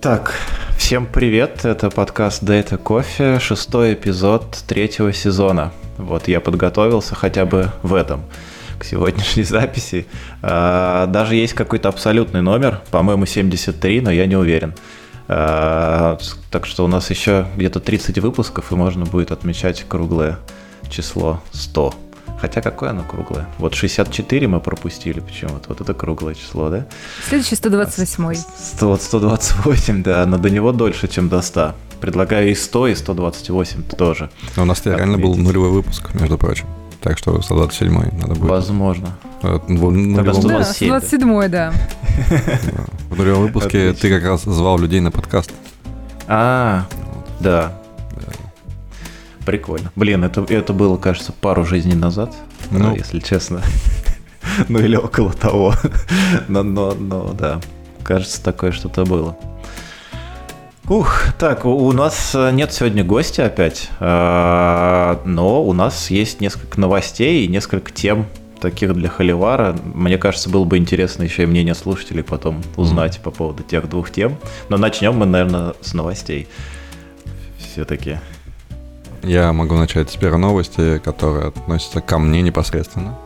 Так, всем привет, это подкаст Data Coffee, шестой эпизод третьего сезона. Вот я подготовился хотя бы в этом к сегодняшней записи. А, даже есть какой-то абсолютный номер, по-моему, 73, но я не уверен. А, так что у нас еще где-то 30 выпусков, и можно будет отмечать круглое число 100. Хотя какое оно круглое? Вот 64 мы пропустили почему-то. Вот это круглое число, да? Следующий 128. 100, 128, да, но до него дольше, чем до 100. Предлагаю и 100, и 128 тоже. Но у нас реально был нулевой выпуск, между прочим. Так что 127 надо будет. Возможно. Э, В нулевом, Да, 127. 127, да. в нулевом выпуске Отлично. ты как раз звал людей на подкаст. А, да. Прикольно. Блин, это, это было, кажется, пару жизней назад, Ну. если честно. ну или около того. но, но, но, да. Кажется, такое что-то было. Ух, так, у, нас э, нет сегодня гостя опять, а, но у нас есть несколько новостей и несколько тем таких для Холивара. Мне кажется, было бы интересно еще и мнение слушателей потом узнать по поводу тех двух тем. Но начнем мы, наверное, с новостей. Все-таки. Я могу начать с первой новости, которая относится ко мне непосредственно.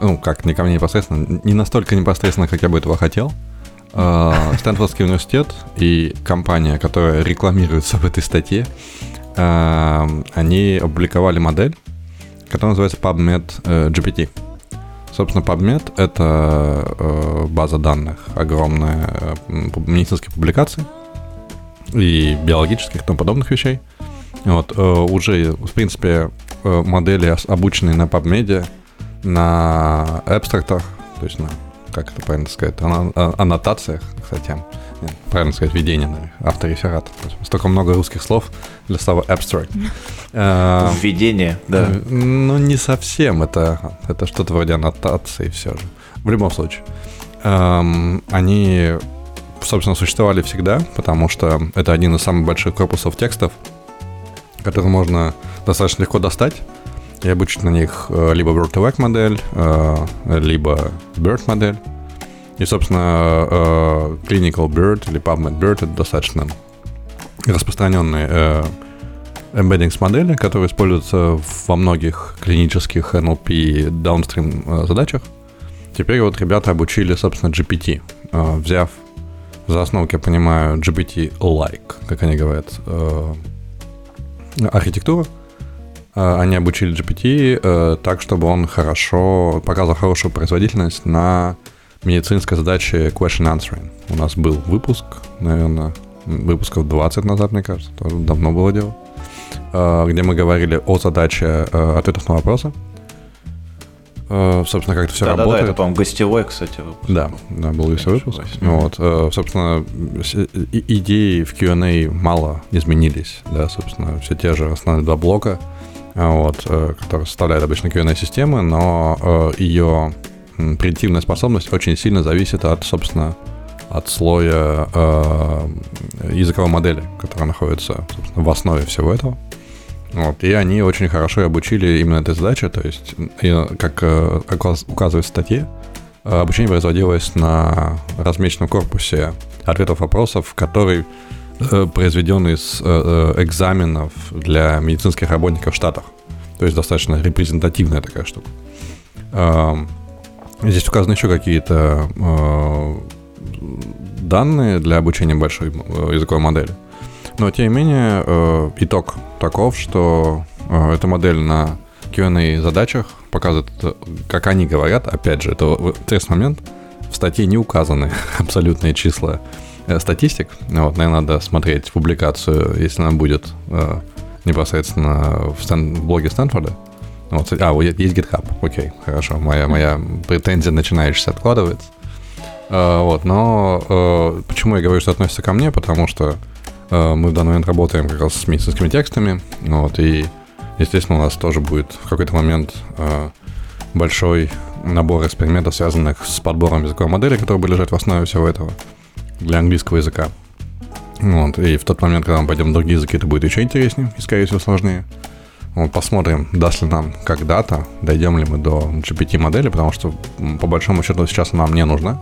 Ну, как, не ко мне непосредственно, не настолько непосредственно, как я бы этого хотел. А, Стэнфордский университет и компания, которая рекламируется в этой статье, а, они опубликовали модель, которая называется PubMed э, GPT. Собственно, PubMed — это э, база данных огромная э, медицинских публикаций и биологических и тому подобных вещей. Вот, э, уже, в принципе, э, модели обученные на PubMed, на абстрактах, то есть на, как это правильно сказать, а- аннотациях, кстати, нет, правильно сказать, введение на них, автореферат. То есть Столько много русских слов для слова abstract. Э, Введение, да. Ну, не совсем. Это, это что-то вроде аннотации все же. В любом случае. Эм, они, собственно, существовали всегда, потому что это один из самых больших корпусов текстов, который можно достаточно легко достать и обучить на них э, либо Word-to-Vec модель, э, либо Bird модель. И, собственно, э, Clinical Bird или PubMed Bird — это достаточно распространенные embeddings модели, которые используются во многих клинических NLP downstream задачах. Теперь вот ребята обучили, собственно, GPT, взяв за основу, я понимаю, GPT-like, как они говорят, архитектуру. Э, Они обучили GPT э, так, чтобы он хорошо показывал хорошую производительность на медицинской задаче question answering. У нас был выпуск, наверное, выпусков 20 назад, мне кажется, тоже давно было дело э, где мы говорили о задаче э, ответов на вопросы. Э, Собственно, как это все Да, да, да, работает. это, по-моему, гостевой, кстати, выпуск. Да, да, был весь выпуск. Вот, э, собственно, и- идеи в Q&A мало изменились, да, собственно, все те же основные два блока, э, вот, э, которые составляют обычно Q&A-системы, но э, ее предиктивная способность очень сильно зависит от, собственно, от слоя э, языковой модели, которая находится, собственно, в основе всего этого. Вот, и они очень хорошо обучили именно этой задаче, то есть, и, как э, указ- указывает в статье, э, обучение производилось на размеченном корпусе ответов вопросов, который э, произведен из э, э, экзаменов для медицинских работников в Штатах. То есть достаточно репрезентативная такая штука. Эм, Здесь указаны еще какие-то э, данные для обучения большой э, языковой модели. Но, тем не менее, э, итог таков, что э, эта модель на Q&A задачах показывает, как они говорят, опять же, это интересный момент, в статье не указаны абсолютные числа э, статистик. Вот, наверное, надо смотреть публикацию, если она будет э, непосредственно в, Стэн- в блоге Стэнфорда. Вот, а, вот есть GitHub, окей, хорошо, моя, моя претензия начинающаяся откладывается. Э, вот, но э, почему я говорю, что относится ко мне? Потому что мы в данный момент работаем как раз с медицинскими текстами, вот, и, естественно, у нас тоже будет в какой-то момент э, большой набор экспериментов, связанных с подбором языковой модели, которые будут лежать в основе всего этого для английского языка. Вот, и в тот момент, когда мы пойдем в другие языки, это будет еще интереснее и, скорее всего, сложнее. Вот, посмотрим, даст ли нам когда-то, дойдем ли мы до GPT-модели, потому что, по большому счету, сейчас она нам не нужна.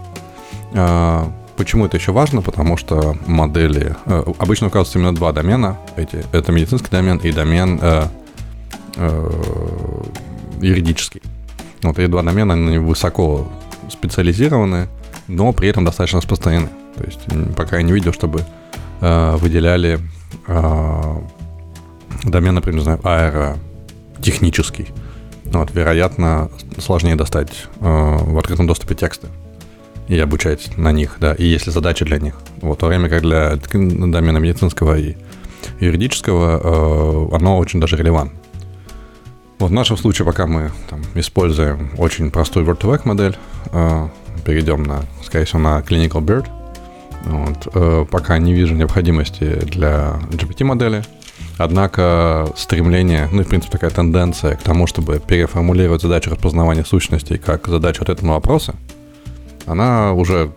Почему это еще важно? Потому что модели... Э, обычно указываются именно два домена. Эти, это медицинский домен и домен э, э, юридический. Вот эти два домена, они высоко специализированы, но при этом достаточно распространены. То есть пока я не видел, чтобы э, выделяли э, домен, например, не знаю, аэротехнический. Вот, вероятно, сложнее достать э, в открытом доступе тексты и обучать на них, да, и если задача для них. Вот, в то время как для домена медицинского и юридического э, оно очень даже релевантно. Вот в нашем случае, пока мы там, используем очень простую Word2Vec модель, э, перейдем на, скорее всего, на Clinical Bird, вот, э, пока не вижу необходимости для GPT-модели, Однако стремление, ну и в принципе такая тенденция к тому, чтобы переформулировать задачу распознавания сущностей как задачу от этого вопроса, она уже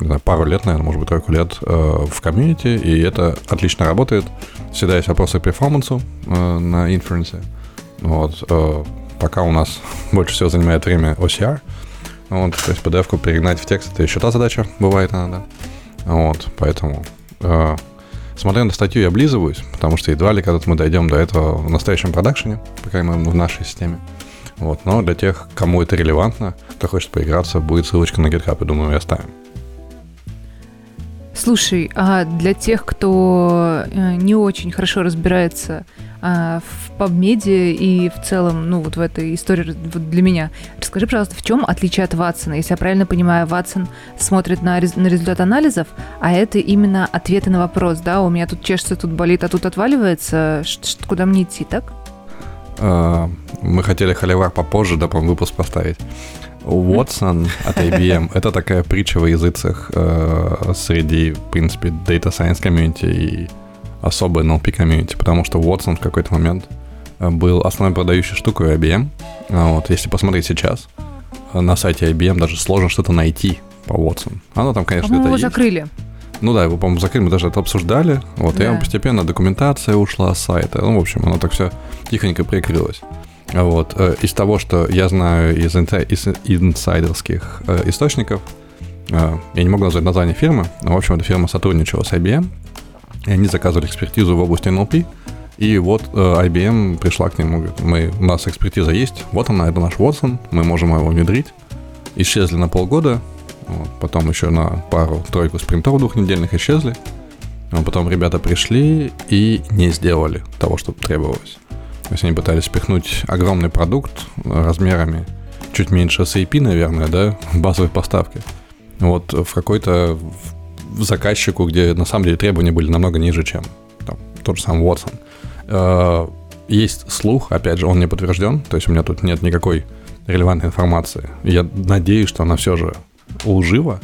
не знаю, пару лет, наверное, может быть, тройку лет э, в комьюнити, и это отлично работает. Всегда есть вопросы к перформансу э, на инференсе. Вот, э, пока у нас больше всего занимает время OCR, вот, то есть PDF-ку перегнать в текст, это еще та задача, бывает иногда. Вот, поэтому э, Смотря на статью, я облизываюсь, потому что едва ли когда-то мы дойдем до этого в настоящем продакшене, по крайней мере, в нашей системе. Вот, но для тех, кому это релевантно, кто хочет поиграться, будет ссылочка на GitHub, и думаю, мы оставим. Слушай, а для тех, кто э, не очень хорошо разбирается а, в PubMed и в целом, ну, вот в этой истории вот для меня. Расскажи, пожалуйста, в чем отличие от Ватсона? Если я правильно понимаю, Ватсон смотрит на, на результат анализов, а это именно ответы на вопрос, да? У меня тут чешется, тут болит, а тут отваливается. -ш куда мне идти, так? А, мы хотели холивар попозже, да, по выпуск поставить. Watson от IBM — это такая притча во языцах э, среди, в принципе, Data Science комьюнити и особое NLP комьюнити, потому что Watson в какой-то момент э, был основной продающей штукой IBM. А вот, если посмотреть сейчас, э, на сайте IBM даже сложно что-то найти по Watson. Оно там, конечно, это его закрыли. Ну да, его, по-моему, закрыли, мы даже это обсуждали. Вот, да. и постепенно документация ушла с сайта. Ну, в общем, оно так все тихонько прикрылось. Вот. Э, из того, что я знаю из, из инсайдерских источников, я не могу назвать название фирмы, но, в общем, эта фирма сотрудничала с IBM, и они заказывали экспертизу в области NLP. И вот э, IBM пришла к нему, говорит, мы, у нас экспертиза есть, вот она, это наш Watson, мы можем его внедрить. Исчезли на полгода, вот, потом еще на пару-тройку спринтов двухнедельных исчезли. А потом ребята пришли и не сделали того, что требовалось. То есть они пытались спихнуть огромный продукт размерами чуть меньше SAP, наверное, да, базовой поставки. Вот в какой-то заказчику, где на самом деле требования были намного ниже, чем там, тот же самый Watson. Э, есть слух, опять же, он не подтвержден, то есть у меня тут нет никакой релевантной информации. Я надеюсь, что она все же лжива,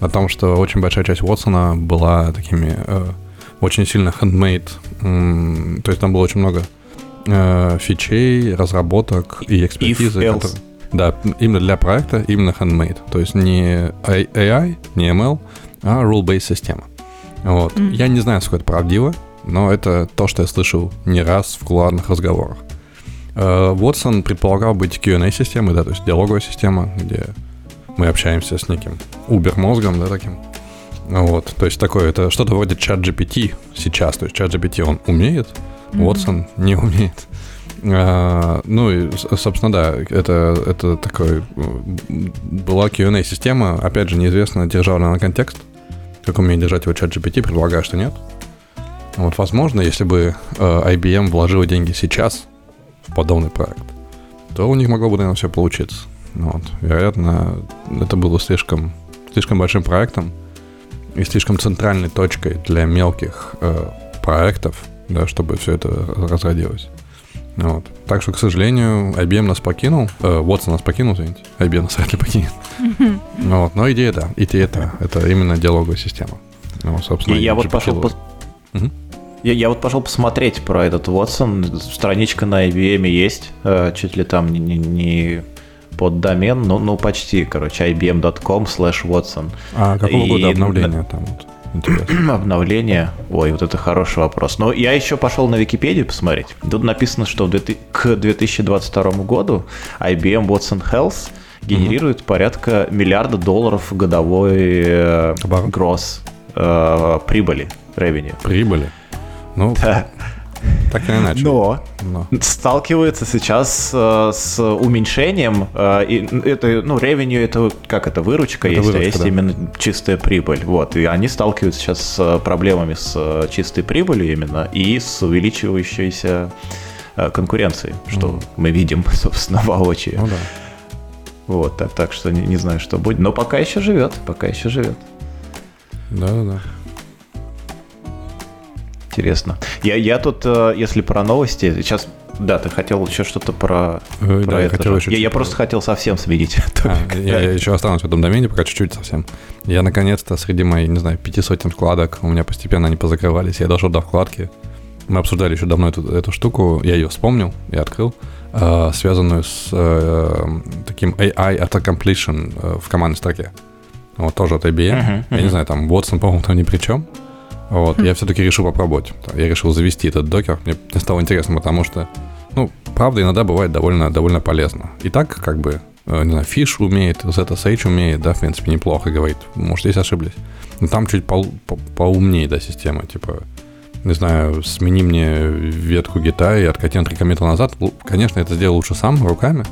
о том, что очень большая часть Уотсона была такими э, очень сильно handmade, э, то есть там было очень много э, фичей, разработок и экспертизы. Которые, да, именно для проекта, именно handmade. То есть не AI, не ML, а rule-based система. Вот. Mm-hmm. Я не знаю, сколько это правдиво, но это то, что я слышал не раз в кулуарных разговорах. Э, предполагал быть Q&A-системой, да, то есть диалоговая система, где мы общаемся с неким Uber-мозгом, да, таким. Вот, то есть такое, это что-то вроде чат GPT сейчас, то есть чат GPT он умеет, mm-hmm. Watson не умеет. А, ну и, собственно, да, это, это такой... Была Q&A-система, опять же, неизвестно, держала ли она контекст, как умеет держать его чат GPT, предполагаю, что нет. Вот, возможно, если бы э, IBM вложила деньги сейчас в подобный проект, то у них могло бы, наверное, все получиться. Вот. Вероятно, это было слишком, слишком большим проектом и слишком центральной точкой для мелких э, проектов, да, чтобы все это разродилось. Вот. Так что, к сожалению, IBM нас покинул. Э, Watson нас покинул, извините. IBM нас вряд ли покинет. Вот. Но идея, да. Идея, это, это именно диалоговая система. Ну, собственно, и я вот пошел... По... Угу. Я, я вот пошел посмотреть про этот Watson. Страничка на IBM есть. Э, чуть ли там не, не, не под домен, но ну почти, короче, ibm.com slash Watson. А какого и, года обновления там? Вот? Интересно. Обновление. Ой, вот это хороший вопрос. Но я еще пошел на Википедию посмотреть. Тут написано, что к 2022 году IBM Watson Health генерирует порядка миллиарда долларов годовой э, гросс э, прибыли, revenue. Прибыли. Ну, Да. Так или иначе. Но Но. сталкивается сейчас э, с уменьшением. э, и это, ну, revenue это как это выручка Это есть, а выручка, есть да. именно чистая прибыль. Вот и они сталкиваются сейчас с э, проблемами с э, чистой прибылью именно и с увеличивающейся э, конкуренцией, что Мгм. мы видим, собственно, воочию. Ну да. Вот, так, так что не, не знаю, что будет. Но пока еще живет, пока еще живет. Да, да, да. Интересно. Я, я тут, э, если про новости, сейчас, да, ты хотел еще что-то про, Э, про да, я это хотел еще я, я просто хотел совсем сменить А, я, я еще останусь в этом домене, пока чуть-чуть совсем. Я наконец-то среди моих, не знаю, пяти сотен вкладок, у меня постепенно они позакрывались, я дошел до вкладки. Мы обсуждали еще давно эту, эту штуку, я ее вспомнил и открыл, э, связанную с э, таким AI auto-completion э, в командной строке. Вот тоже от IBM. Мгм, Я не знаю, там Watson, по-моему, там ни при чем. Вот, я все-таки решил попробовать. Я решил завести этот докер. Мне стало интересно, потому что, ну, правда, иногда бывает довольно, довольно полезно. И так, как бы, э, не знаю, Fish умеет, ZSH умеет, да, в принципе, неплохо говорит. Может, здесь ошиблись. Но там чуть пол- по- поумнее, да, система. Типа, не знаю, смени мне ветку гита и откати на три коммита назад. Конечно, это сделал лучше сам, руками.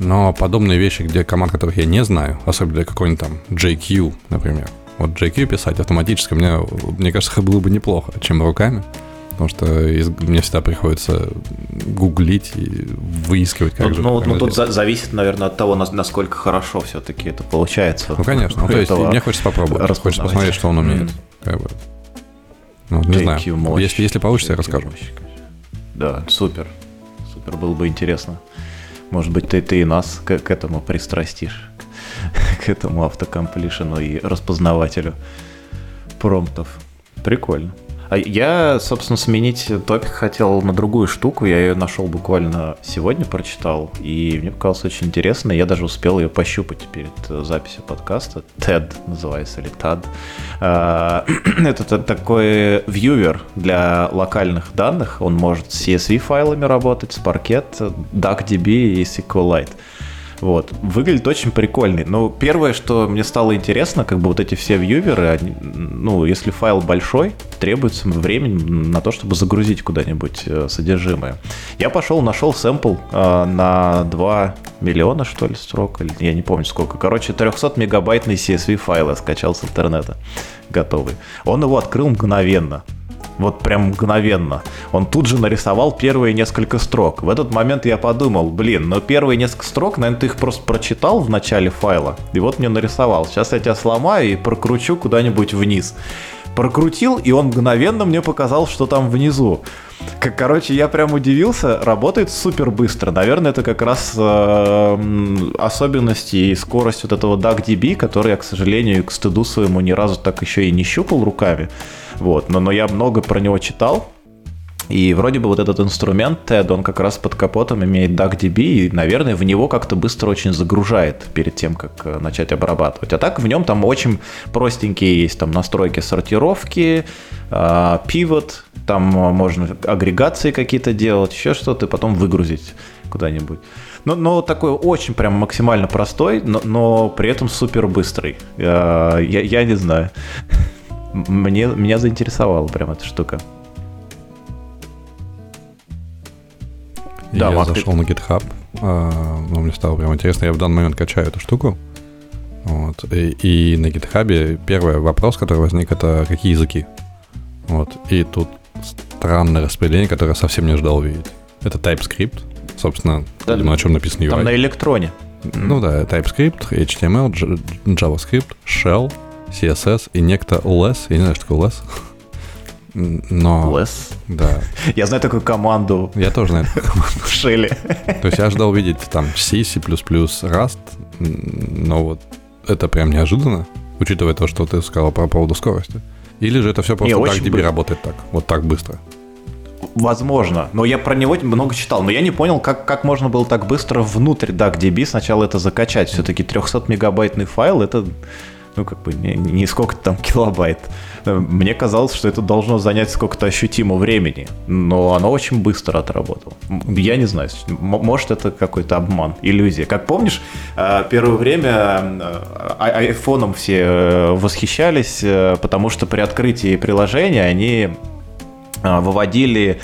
Но подобные вещи, где команд, которых я не знаю, особенно какой-нибудь там JQ, например. Вот JQ писать автоматически мне, мне кажется, было бы неплохо, чем руками. Потому что из- мне всегда приходится гуглить и выискивать, как Ну, же. ну, как ну, тут за- зависит, наверное, от того, нас- насколько хорошо все-таки это получается. Ну, конечно. Ну, то есть мне хочется попробовать. Хочется посмотреть, что он умеет. Мгм. Как бы. Ну, не знаю. JQ мощь. Если, если получится, я JQ расскажу. мощь. Да, супер. Супер, было бы интересно. Может быть, ты, ты и нас к, к этому пристрастишь. К этому автокомплишену и распознавателю промптов. Прикольно. А я, собственно, сменить топик хотел на другую штуку. Я ее нашел буквально сегодня, прочитал. И мне показалось очень интересно. Я даже успел ее пощупать перед э, записью подкаста. TED называется, или TAD. А, Это та- такой вьювер для локальных данных. Он может с CSV-файлами работать, с Parquet, DuckDB и SQLite. Вот. Выглядит очень прикольный. Но первое, что мне стало интересно, как бы вот эти все вьюверы, они, ну, если файл большой, требуется времени на то, чтобы загрузить куда-нибудь э, содержимое. Я пошел, нашел сэмпл э, на 2 миллиона, что ли, строк, или я не помню сколько. Короче, 300-мегабайтный CSV файл я скачал с интернета, готовый. Он его открыл мгновенно. Вот прям мгновенно. Он тут же нарисовал первые несколько строк. В этот момент я подумал, блин, но первые несколько строк, наверное, ты их просто прочитал в начале файла, и вот мне нарисовал. Сейчас я тебя сломаю и прокручу куда-нибудь вниз. Прокрутил, и он мгновенно мне показал, что там внизу. Как, короче, я прям удивился, работает супер быстро. Наверное, это как раз э, особенности и скорость вот этого DuckDB, который я, к сожалению, к стыду своему ни разу так еще и не щупал руками. Вот, но, но я много про него читал. И вроде бы вот этот инструмент TED, он как раз под капотом имеет DuckDB, и, наверное, в него как-то быстро очень загружает перед тем, как э, начать обрабатывать. А так в нем там очень простенькие есть там настройки сортировки, э, pivot, там э, можно агрегации какие-то делать, еще что-то, и потом выгрузить куда-нибудь. Но, но такой очень прям максимально простой, но, но при этом супер быстрый. Э, Я, я не знаю. Мне, меня заинтересовала прям эта штука. Да, я ты- зашел на GitHub, а, ну, мне стало прям интересно, я в данный момент качаю эту штуку. Вот. И, и на GitHub первый вопрос, который возник, это какие языки. Вот. И тут странное распределение, которое я совсем не ожидал увидеть. Это TypeScript, собственно, Да, видимо, на чем написан UI. Там на электроне. Ну да, TypeScript, HTML, JavaScript, Shell, CSS и некто less. Я не знаю, что такое less. Но... Less. Да. Я знаю такую команду Я тоже знаю. в шеле. То есть я ожидал увидеть там C, C++, Rust, но вот это прям неожиданно, учитывая то, что ты сказал по поводу скорости. Или же это все просто Не, так DB бы- работает так, вот так быстро. Возможно. Но я про него много читал. Но я не понял, как, как можно было так быстро внутрь DuckDB сначала это закачать. Все-таки 300-мегабайтный файл, это ну, как бы, не, не сколько там килобайт. Мне казалось, что это должно занять сколько-то ощутимо времени, но оно очень быстро отработало. Я не знаю, может, это какой-то обман, иллюзия. Как помнишь, э, первое время э, а, айфоном все э, восхищались, потому что при открытии приложения они выводили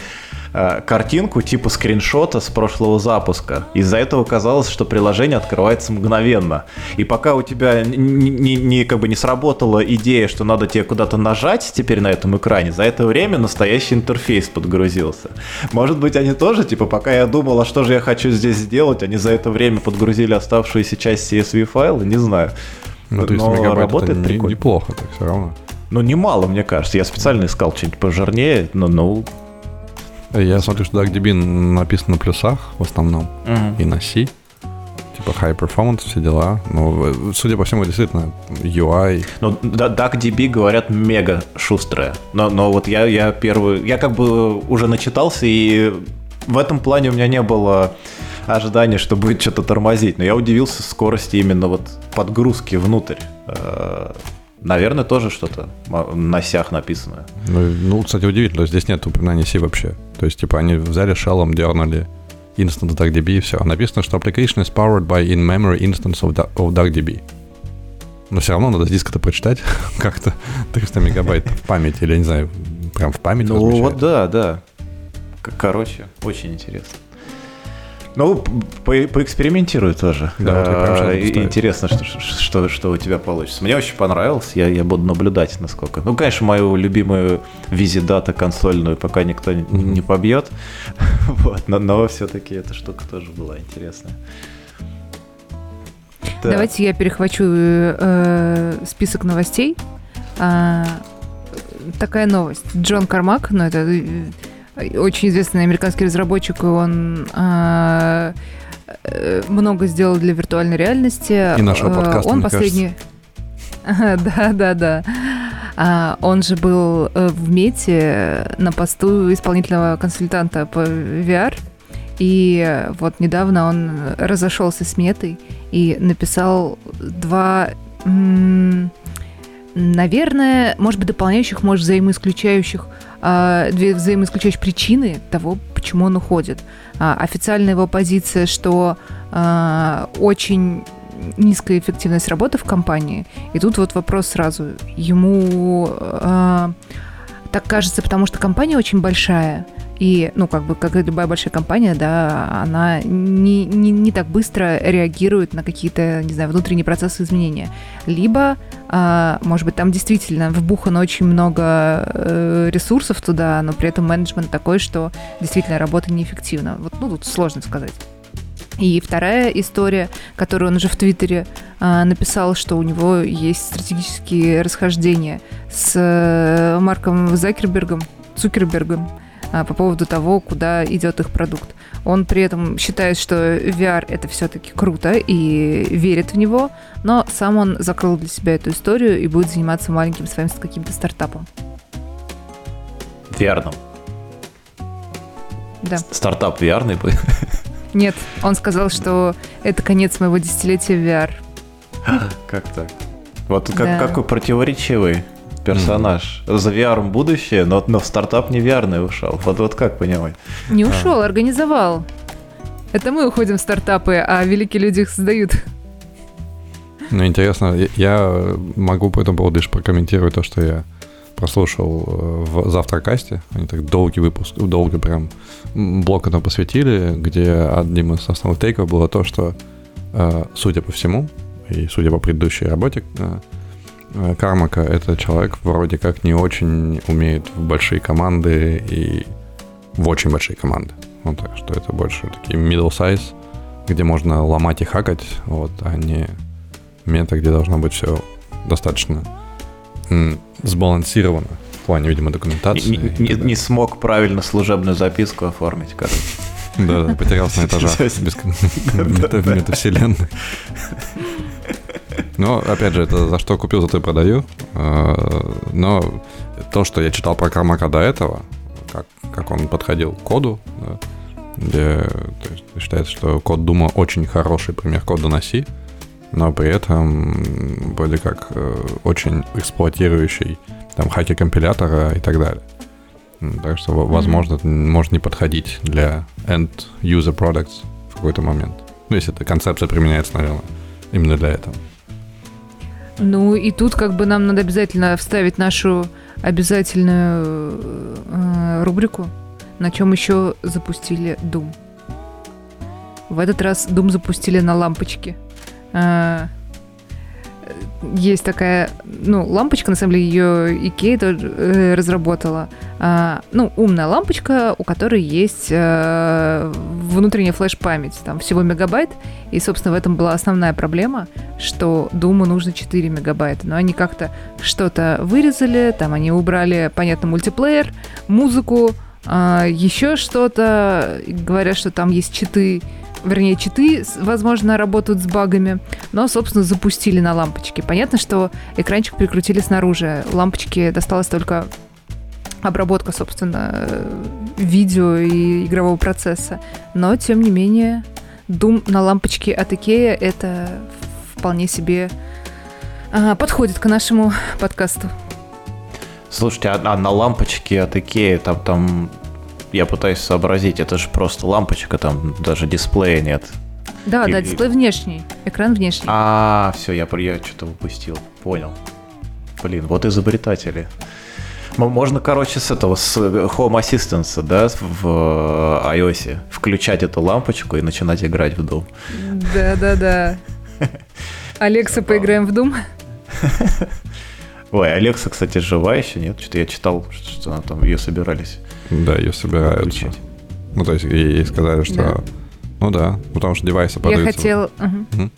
Э, картинку типа скриншота с прошлого запуска. Из-за этого казалось, что приложение открывается мгновенно. И пока у тебя не, не, не, как бы не сработала идея, что надо тебе куда-то нажать теперь на этом экране, за это время настоящий интерфейс подгрузился. Может быть, они тоже, типа, пока я думал, а что же я хочу здесь сделать, они за это время подгрузили оставшуюся часть CSV файла, не знаю. Ну, то есть Но работает это не, неплохо так все равно. Ну, немало, мне кажется. Я специально искал что-нибудь пожирнее, но, ну, я смотрю, что DuckDB написано на плюсах в основном угу. и на C. Типа high performance, все дела. Ну, судя по всему, действительно, UI. Ну, DuckDB, говорят, мега шустрая. Но, но вот я, я первый... Я как бы уже начитался, и в этом плане у меня не было ожидания, что будет что-то тормозить. Но я удивился скорости именно вот подгрузки внутрь. Наверное, тоже что-то на сях написано. Ну, ну, кстати, удивительно, здесь нет упоминания C вообще. То есть, типа, они взяли шеллом, дернули Instant DuckDB и все. Написано, что application is powered by in-memory instance of, of DuckDB. Но все равно надо с диска-то прочитать как-то 300 мегабайт в память, или, я не знаю, прям в память Ну вот да, да. Короче, очень интересно. Ну, по поэкспериментирую тоже. Да, а, интересно, что, что, что у тебя получится. Мне очень понравилось, я, я буду наблюдать, насколько. Ну, конечно, мою любимую визидата консольную пока никто не, mm-hmm. не побьет. вот, но, но все-таки эта штука тоже была интересная. Да. Давайте я перехвачу э, список новостей. А, такая новость. Джон Кармак, ну это очень известный американский разработчик, и он а, э, много сделал для виртуальной реальности. И нашего э, подкаста, Он последний... Да, да, да. А, он же был э, в Мете на посту исполнительного консультанта по VR. И вот недавно он разошелся с Метой и написал два, наверное, может быть, дополняющих, может, взаимоисключающих две взаимоисключающие причины того, почему он уходит. А, официальная его позиция, что а, очень низкая эффективность работы в компании. И тут вот вопрос сразу. Ему так кажется, потому что компания очень большая, и, ну, как бы, как и любая большая компания, да, она не, не, не так быстро реагирует на какие-то, не знаю, внутренние процессы изменения. Либо, э, может быть, там действительно вбухано очень много э, ресурсов туда, но при этом менеджмент такой, что действительно работа неэффективна. Вот, ну, тут сложно сказать. И вторая история, которую он уже в Твиттере э, написал, что у него есть стратегические расхождения с э, Марком Закербергом, Цукербергом, а, по поводу того, куда идет их продукт. Он при этом считает, что VR это все-таки круто и верит в него, но сам он закрыл для себя эту историю и будет заниматься маленьким своим каким-то стартапом. VR. Да. Стартап VR будет? Нет, он сказал, что это конец моего десятилетия VR. Как так? Вот как, да. какой противоречивый персонаж. Mm. За VR будущее, но, но в стартап не VR ушел. Вот, вот как понимать? Не ушел, а. организовал. Это мы уходим в стартапы, а великие люди их создают. Ну, интересно, я могу по этому поводу лишь прокомментировать то, что я прослушал э, в завтракасте. Они так долгий выпуск, долго прям блок этому посвятили, где одним из основных тейков было то, что, э, судя по всему, и судя по предыдущей работе, Э, Кармака — это человек вроде как не очень умеет в большие команды и в очень большие команды. Вот так что это больше такие middle size, где можно ломать и хакать, вот, а не мета, где должно быть все достаточно сбалансировано в плане, видимо, документации. Не, не, не смог правильно служебную записку оформить, короче. Да, потерялся на этажах без метавселенной. Но, опять же, это за что купил, за то и продаю. А, но то, что я читал про Кармака до этого, как, как он подходил к коду, да, где то есть, считается, что код Дума очень хороший пример кода на C, но при этом вроде как э, очень эксплуатирующий там хаки компилятора и так далее. Так что, возможно, mm-hmm. может не подходить для end-user products в какой-то момент. Ну, если эта концепция применяется, наверное, именно для этого. Ну, и тут как бы нам надо обязательно вставить нашу обязательную э, рубрику, на чем еще запустили Doom. В этот раз Doom запустили на лампочке. Э, есть такая, ну, лампочка, на самом деле, ее Икея тоже э, разработала. А, ну, умная лампочка, у которой есть э, внутренняя флеш-память, там всего мегабайт, и, собственно, в этом была основная проблема, что Думу нужно 4 мегабайта, но они как-то что-то вырезали, там они убрали, понятно, мультиплеер, музыку, э, еще что-то, говорят, что там есть читы, вернее, читы, возможно, работают с багами, но, собственно, запустили на лампочке. Понятно, что экранчик прикрутили снаружи. Лампочке досталась только обработка, собственно, видео и игрового процесса. Но, тем не менее, Doom на лампочке от Икея это вполне себе а, подходит к нашему подкасту. Слушайте, а, а на лампочке от Икея там, там я пытаюсь сообразить, это же просто лампочка, там даже дисплея нет. Да, и, да, дисплей внешний, экран внешний. А, все, я, я что-то упустил, понял. Блин, вот изобретатели. Можно, короче, с этого, с Home Assistant, да, в э, iOS, включать эту лампочку и начинать играть в Doom. Да-да-да. Алекса, поиграем в Doom? Ой, Алекса, кстати, жива еще, нет? Что-то я читал, что она там, ее собирались да, ее собираются. Включить. Ну, то есть ей сказали, что... Да. Ну да, потому что девайсы продаются. Я хотел... Угу.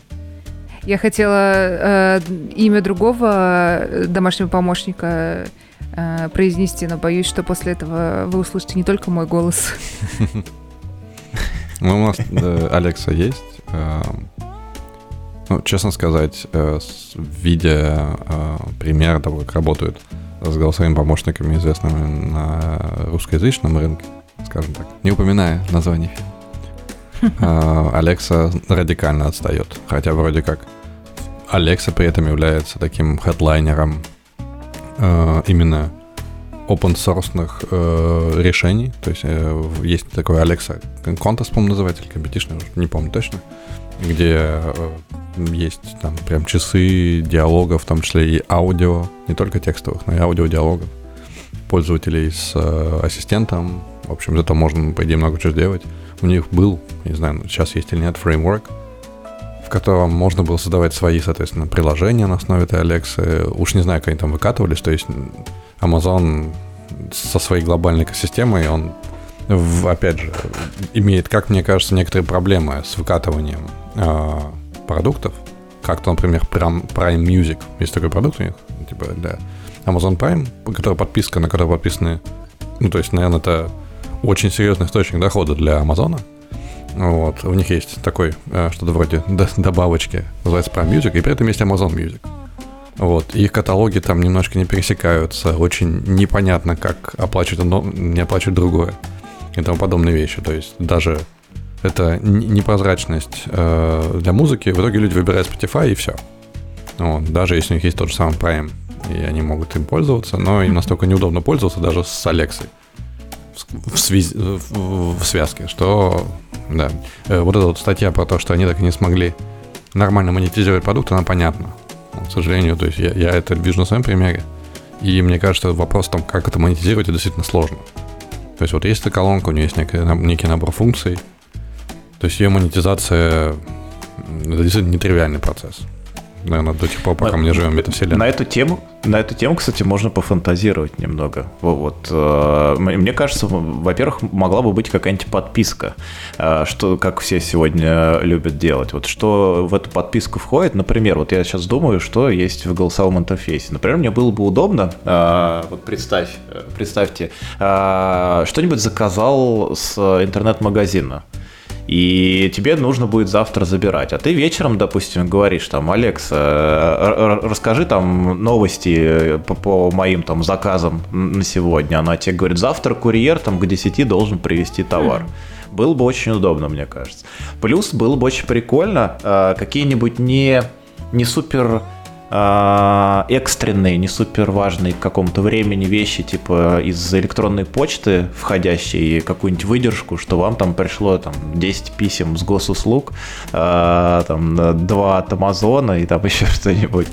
Я хотела э, имя другого э, домашнего помощника э, произнести, но боюсь, что после этого вы услышите не только мой голос. Ну, у нас Алекса есть. Ну, честно сказать, видя пример того, как работают с голосовыми помощниками, известными на русскоязычном рынке, скажем так, не упоминая названий фильма, Алекса радикально отстает. Хотя вроде как Алекса при этом является таким хедлайнером а, именно open source э, решений. То есть э, есть такой Alexa Contest, по-моему, называется, или Competition, не помню точно, где э, есть там прям часы диалогов, в том числе и аудио, не только текстовых, но и аудиодиалогов пользователей с э, ассистентом. В общем, за это можно, по идее, много чего сделать. У них был, не знаю, сейчас есть или нет, фреймворк, в котором можно было создавать свои, соответственно, приложения на основе этой Алексы. Уж не знаю, как они там выкатывались. То есть Amazon со своей глобальной экосистемой, он, опять же, имеет, как мне кажется, некоторые проблемы с выкатыванием э, продуктов, как-то, например, Prime, Music, есть такой продукт у них, типа для Amazon Prime, которая подписка, на которой подписаны, ну, то есть, наверное, это очень серьезный источник дохода для Амазона. Вот, у них есть такой, э, что-то вроде добавочки, называется Prime Music, и при этом есть Amazon Music. Вот, их каталоги там немножко не пересекаются, очень непонятно, как оплачивать одно, не оплачивать другое и тому подобные вещи. То есть даже это непрозрачность э, для музыки. В итоге люди выбирают Spotify и все. Вот, даже если у них есть тот же самый Prime, и они могут им пользоваться, но им настолько неудобно пользоваться даже с Алексой в, связи, в, в связке, что да. Э, вот эта вот статья про то, что они так и не смогли нормально монетизировать продукт, она понятна. К сожалению, то есть я, я это вижу на своем примере. И мне кажется, вопрос там, как это монетизировать, это действительно сложно. То есть вот есть эта колонка, у нее есть некий, некий набор функций, то есть ее монетизация это действительно нетривиальный процесс. Наверное, до тех пор, пока мы не живем в метавселенной. На эту тему, на эту тему, кстати, можно пофантазировать немного. Вот, э, мне кажется, во-первых, могла бы быть какая-нибудь подписка, э, что, как все сегодня любят делать. Вот что в эту подписку входит, например, вот я сейчас думаю, что есть в голосовом интерфейсе. Например, мне было бы удобно, э, вот представь, представьте, что-нибудь заказал с интернет-магазина и тебе нужно будет завтра забирать. А ты вечером, допустим, говоришь там, Алекс, э, расскажи там новости по, по моим там заказам на сегодня. Она тебе говорит, завтра курьер там к 10 должен привезти товар. Было бы очень удобно, мне кажется. Плюс было бы очень прикольно э, какие-нибудь не не супер экстренные, не супер важные к какому-то времени вещи, типа из электронной почты входящие, какую-нибудь выдержку, что вам там пришло там 10 писем с госуслуг, а, там 2 от Амазона и там еще что-нибудь.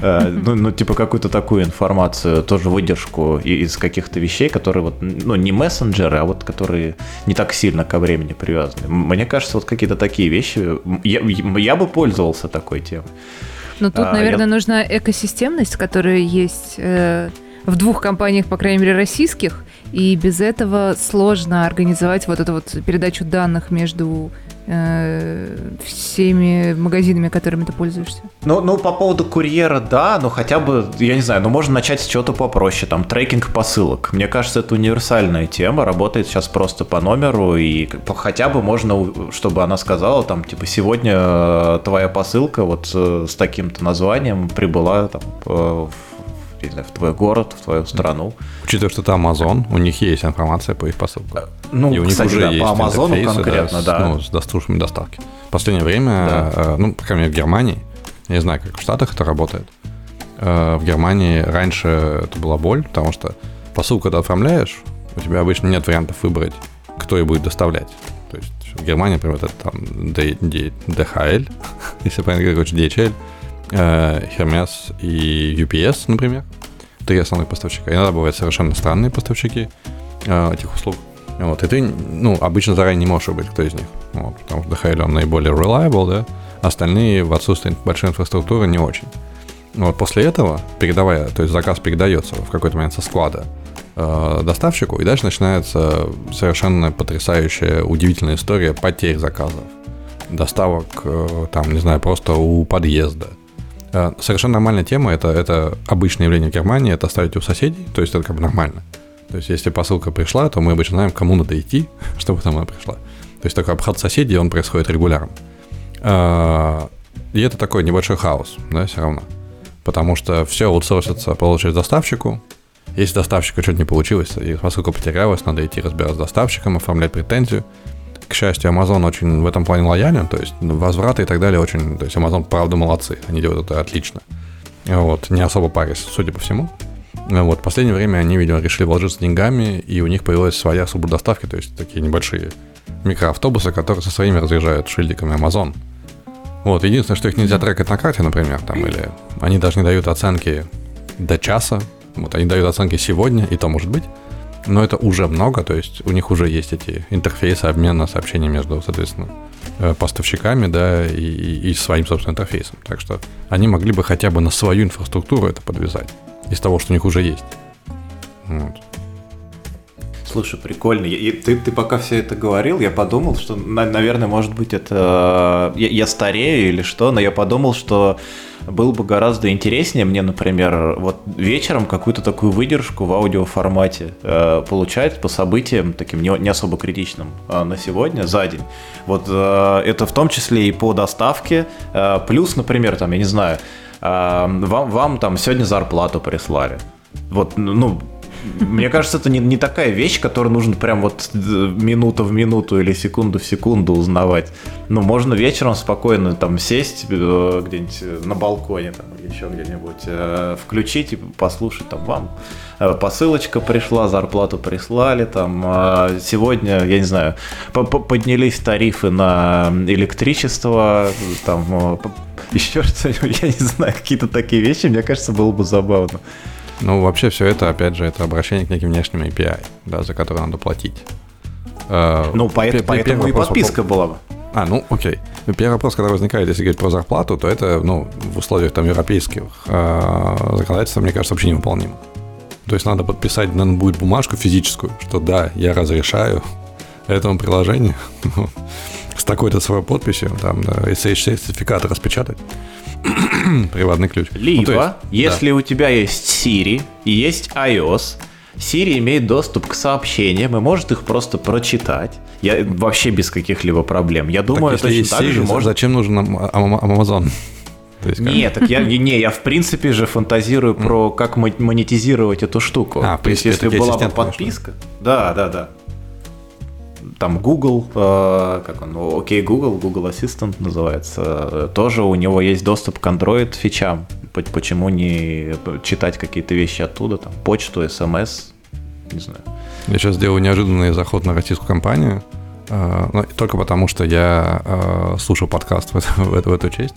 А, ну, ну, типа какую-то такую информацию, тоже выдержку из каких-то вещей, которые вот, ну, не мессенджеры, а вот которые не так сильно ко времени привязаны. Мне кажется, вот какие-то такие вещи, я, я бы пользовался такой темой. Но тут, а, наверное, я... нужна экосистемность, которая есть э, в двух компаниях, по крайней мере, российских, и без этого сложно организовать вот эту вот передачу данных между всеми магазинами, которыми ты пользуешься. Ну, ну, по поводу курьера, да, но хотя бы, я не знаю, ну, можно начать с чего-то попроще, там, трекинг посылок. Мне кажется, это универсальная тема, работает сейчас просто по номеру, и хотя бы можно, чтобы она сказала, там, типа, сегодня э, твоя посылка вот э, с таким-то названием прибыла там в не знаю, в твой город, в твою страну. Учитывая, что это Amazon, у них есть информация по их посылкам. Ну, и у кстати, них уже да, есть по Амазону конкретно, да, да. Ну, с доступными доставки. В последнее время, да. э, ну, по крайней мере, в Германии, я не знаю, как в Штатах это работает, э, в Германии раньше это была боль, потому что посылку, когда оформляешь, у тебя обычно нет вариантов выбрать, кто ее будет доставлять. То есть в Германии, например, это там DHL, если правильно говорить, DHL, э, Hermes и UPS, например, три основных поставщика. Иногда бывают совершенно странные поставщики э, этих услуг. Вот, и ты, ну, обычно заранее не можешь выбрать, кто из них. Вот, потому что DHL, он наиболее reliable, да, остальные в отсутствии большой инфраструктуры не очень. Вот после этого, передавая, то есть заказ передается в какой-то момент со склада э, доставщику, и дальше начинается совершенно потрясающая, удивительная история потерь заказов, доставок, э, там, не знаю, просто у подъезда, Э, совершенно нормальная тема, это, это обычное явление в Германии, это оставить у соседей, то есть это как бы нормально. То есть если посылка пришла, то мы обычно знаем, кому надо идти, чтобы там она пришла. То есть такой обход соседей, он происходит регулярно. Э, и это такой небольшой хаос, да, все равно. Потому что все аутсорсится, получить доставщику. Если доставщика что-то не получилось, и посылка потерялась, надо идти разбираться с доставщиком, оформлять претензию к счастью, Amazon очень в этом плане лоялен, то есть возвраты и так далее очень... То есть Amazon, правда, молодцы, они делают это отлично. Вот, не особо парясь, судя по всему. Вот, в последнее время они, видимо, решили вложиться деньгами, и у них появилась своя служба доставки, то есть такие небольшие микроавтобусы, которые со своими разъезжают шильдиками Amazon. Вот, единственное, что их нельзя трекать на карте, например, там, или они даже не дают оценки до часа, вот, они дают оценки сегодня, и то может быть, но это уже много, то есть у них уже есть эти интерфейсы обмена сообщений между, соответственно, э, поставщиками, да, и, и своим собственным интерфейсом. Так что они могли бы хотя бы на свою инфраструктуру это подвязать из того, что у них уже есть. Вот. Слушай, прикольно. И ты, ты пока все это говорил, я подумал, что, наверное, может быть, это я, я старею или что, но я подумал, что было бы гораздо интереснее мне, например, вот вечером какую-то такую выдержку в аудиоформате э, получать по событиям таким не, не особо критичным э, на сегодня, за день. Вот э, это в том числе и по доставке. Э, плюс, например, там, я не знаю, э, вам, вам там сегодня зарплату прислали. Вот, ну, мне кажется, это не, не такая вещь, которую нужно прям вот э, минуту в минуту или секунду в секунду узнавать. Ну, можно вечером спокойно там сесть э, где-нибудь э, на балконе там, или еще где-нибудь, включить и послушать там вам. Посылочка пришла, зарплату прислали, там сегодня, я не знаю, поднялись тарифы на электричество, там еще что-нибудь, я не знаю, какие-то такие вещи, мне кажется, было бы забавно. Ну, вообще все это, опять же, это обращение к неким внешним API, да, за которые надо платить. Э, ну, поэтому, поэтому и подписка была бы. А, ну, окей. Первый вопрос, когда возникает, если говорить про зарплату, то это, ну, в условиях там европейских э, законодательства, мне кажется, вообще невыполнимо. То есть надо подписать, наверное, будет бумажку физическую, что да, я разрешаю этому приложению с такой-то своей подписью, там, SHC-сертификат распечатать, приватный ключ. Либо, ну, есть, если да. у тебя есть Siri и есть iOS, Siri имеет доступ к сообщениям и может их просто прочитать. Я вообще без каких-либо проблем. Я думаю, так, точно так Siri, же можно. Зачем нужен Amazon? есть, Нет, так я, не, я в принципе же фантазирую про как монетизировать эту штуку. А, То есть, если была бы подписка. Да, да, да. Там Google, э, как он, окей, Google, Google Assistant называется, тоже у него есть доступ к Android фичам. Почему не читать какие-то вещи оттуда, там, почту, смс, не знаю. Я сейчас сделаю неожиданный заход на российскую компанию, э, но только потому, что я э, слушал подкаст в, эту, в, эту, в эту честь.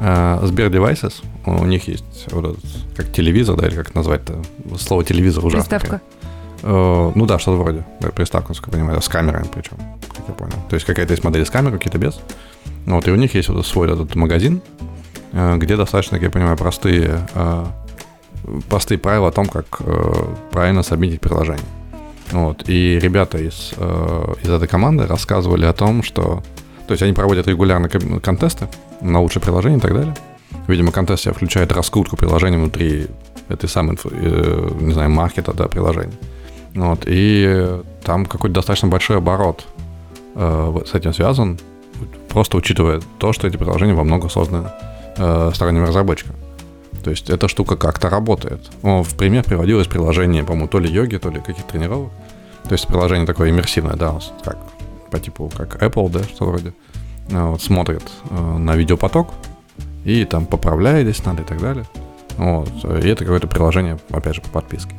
Э, Сбер Devices, у них есть вот этот, как телевизор, да, или как назвать-то, слово телевизор ужасно. Приставка. Э, ну да, что-то вроде. Приставка, насколько я понимаю, с камерами причем, как я понял. То есть какая-то есть модель с камерой, какие-то без. Вот, и у них есть вот свой этот магазин, э, где достаточно, как я понимаю, простые, э, простые правила о том, как правильно сабмитить приложение. Вот, и ребята из, из этой команды рассказывали о том, что... То есть они проводят регулярно контесты на лучшее приложение и так далее. Видимо, контест включает раскрутку приложения внутри этой самой, не знаю, маркета, да, приложения. Вот, и там какой-то достаточно большой оборот э, с этим связан, просто учитывая то, что эти приложения во много созданы э, сторонними разработчиками. То есть эта штука как-то работает. Ну, в пример приводилось приложение, по-моему, то ли йоги, то ли каких-то тренировок. То есть приложение такое иммерсивное, да, как по типу как Apple, да, что вроде. Э, вот, смотрит э, на видеопоток и там поправляет, здесь надо и так далее. Вот. И это какое-то приложение, опять же, по подписке.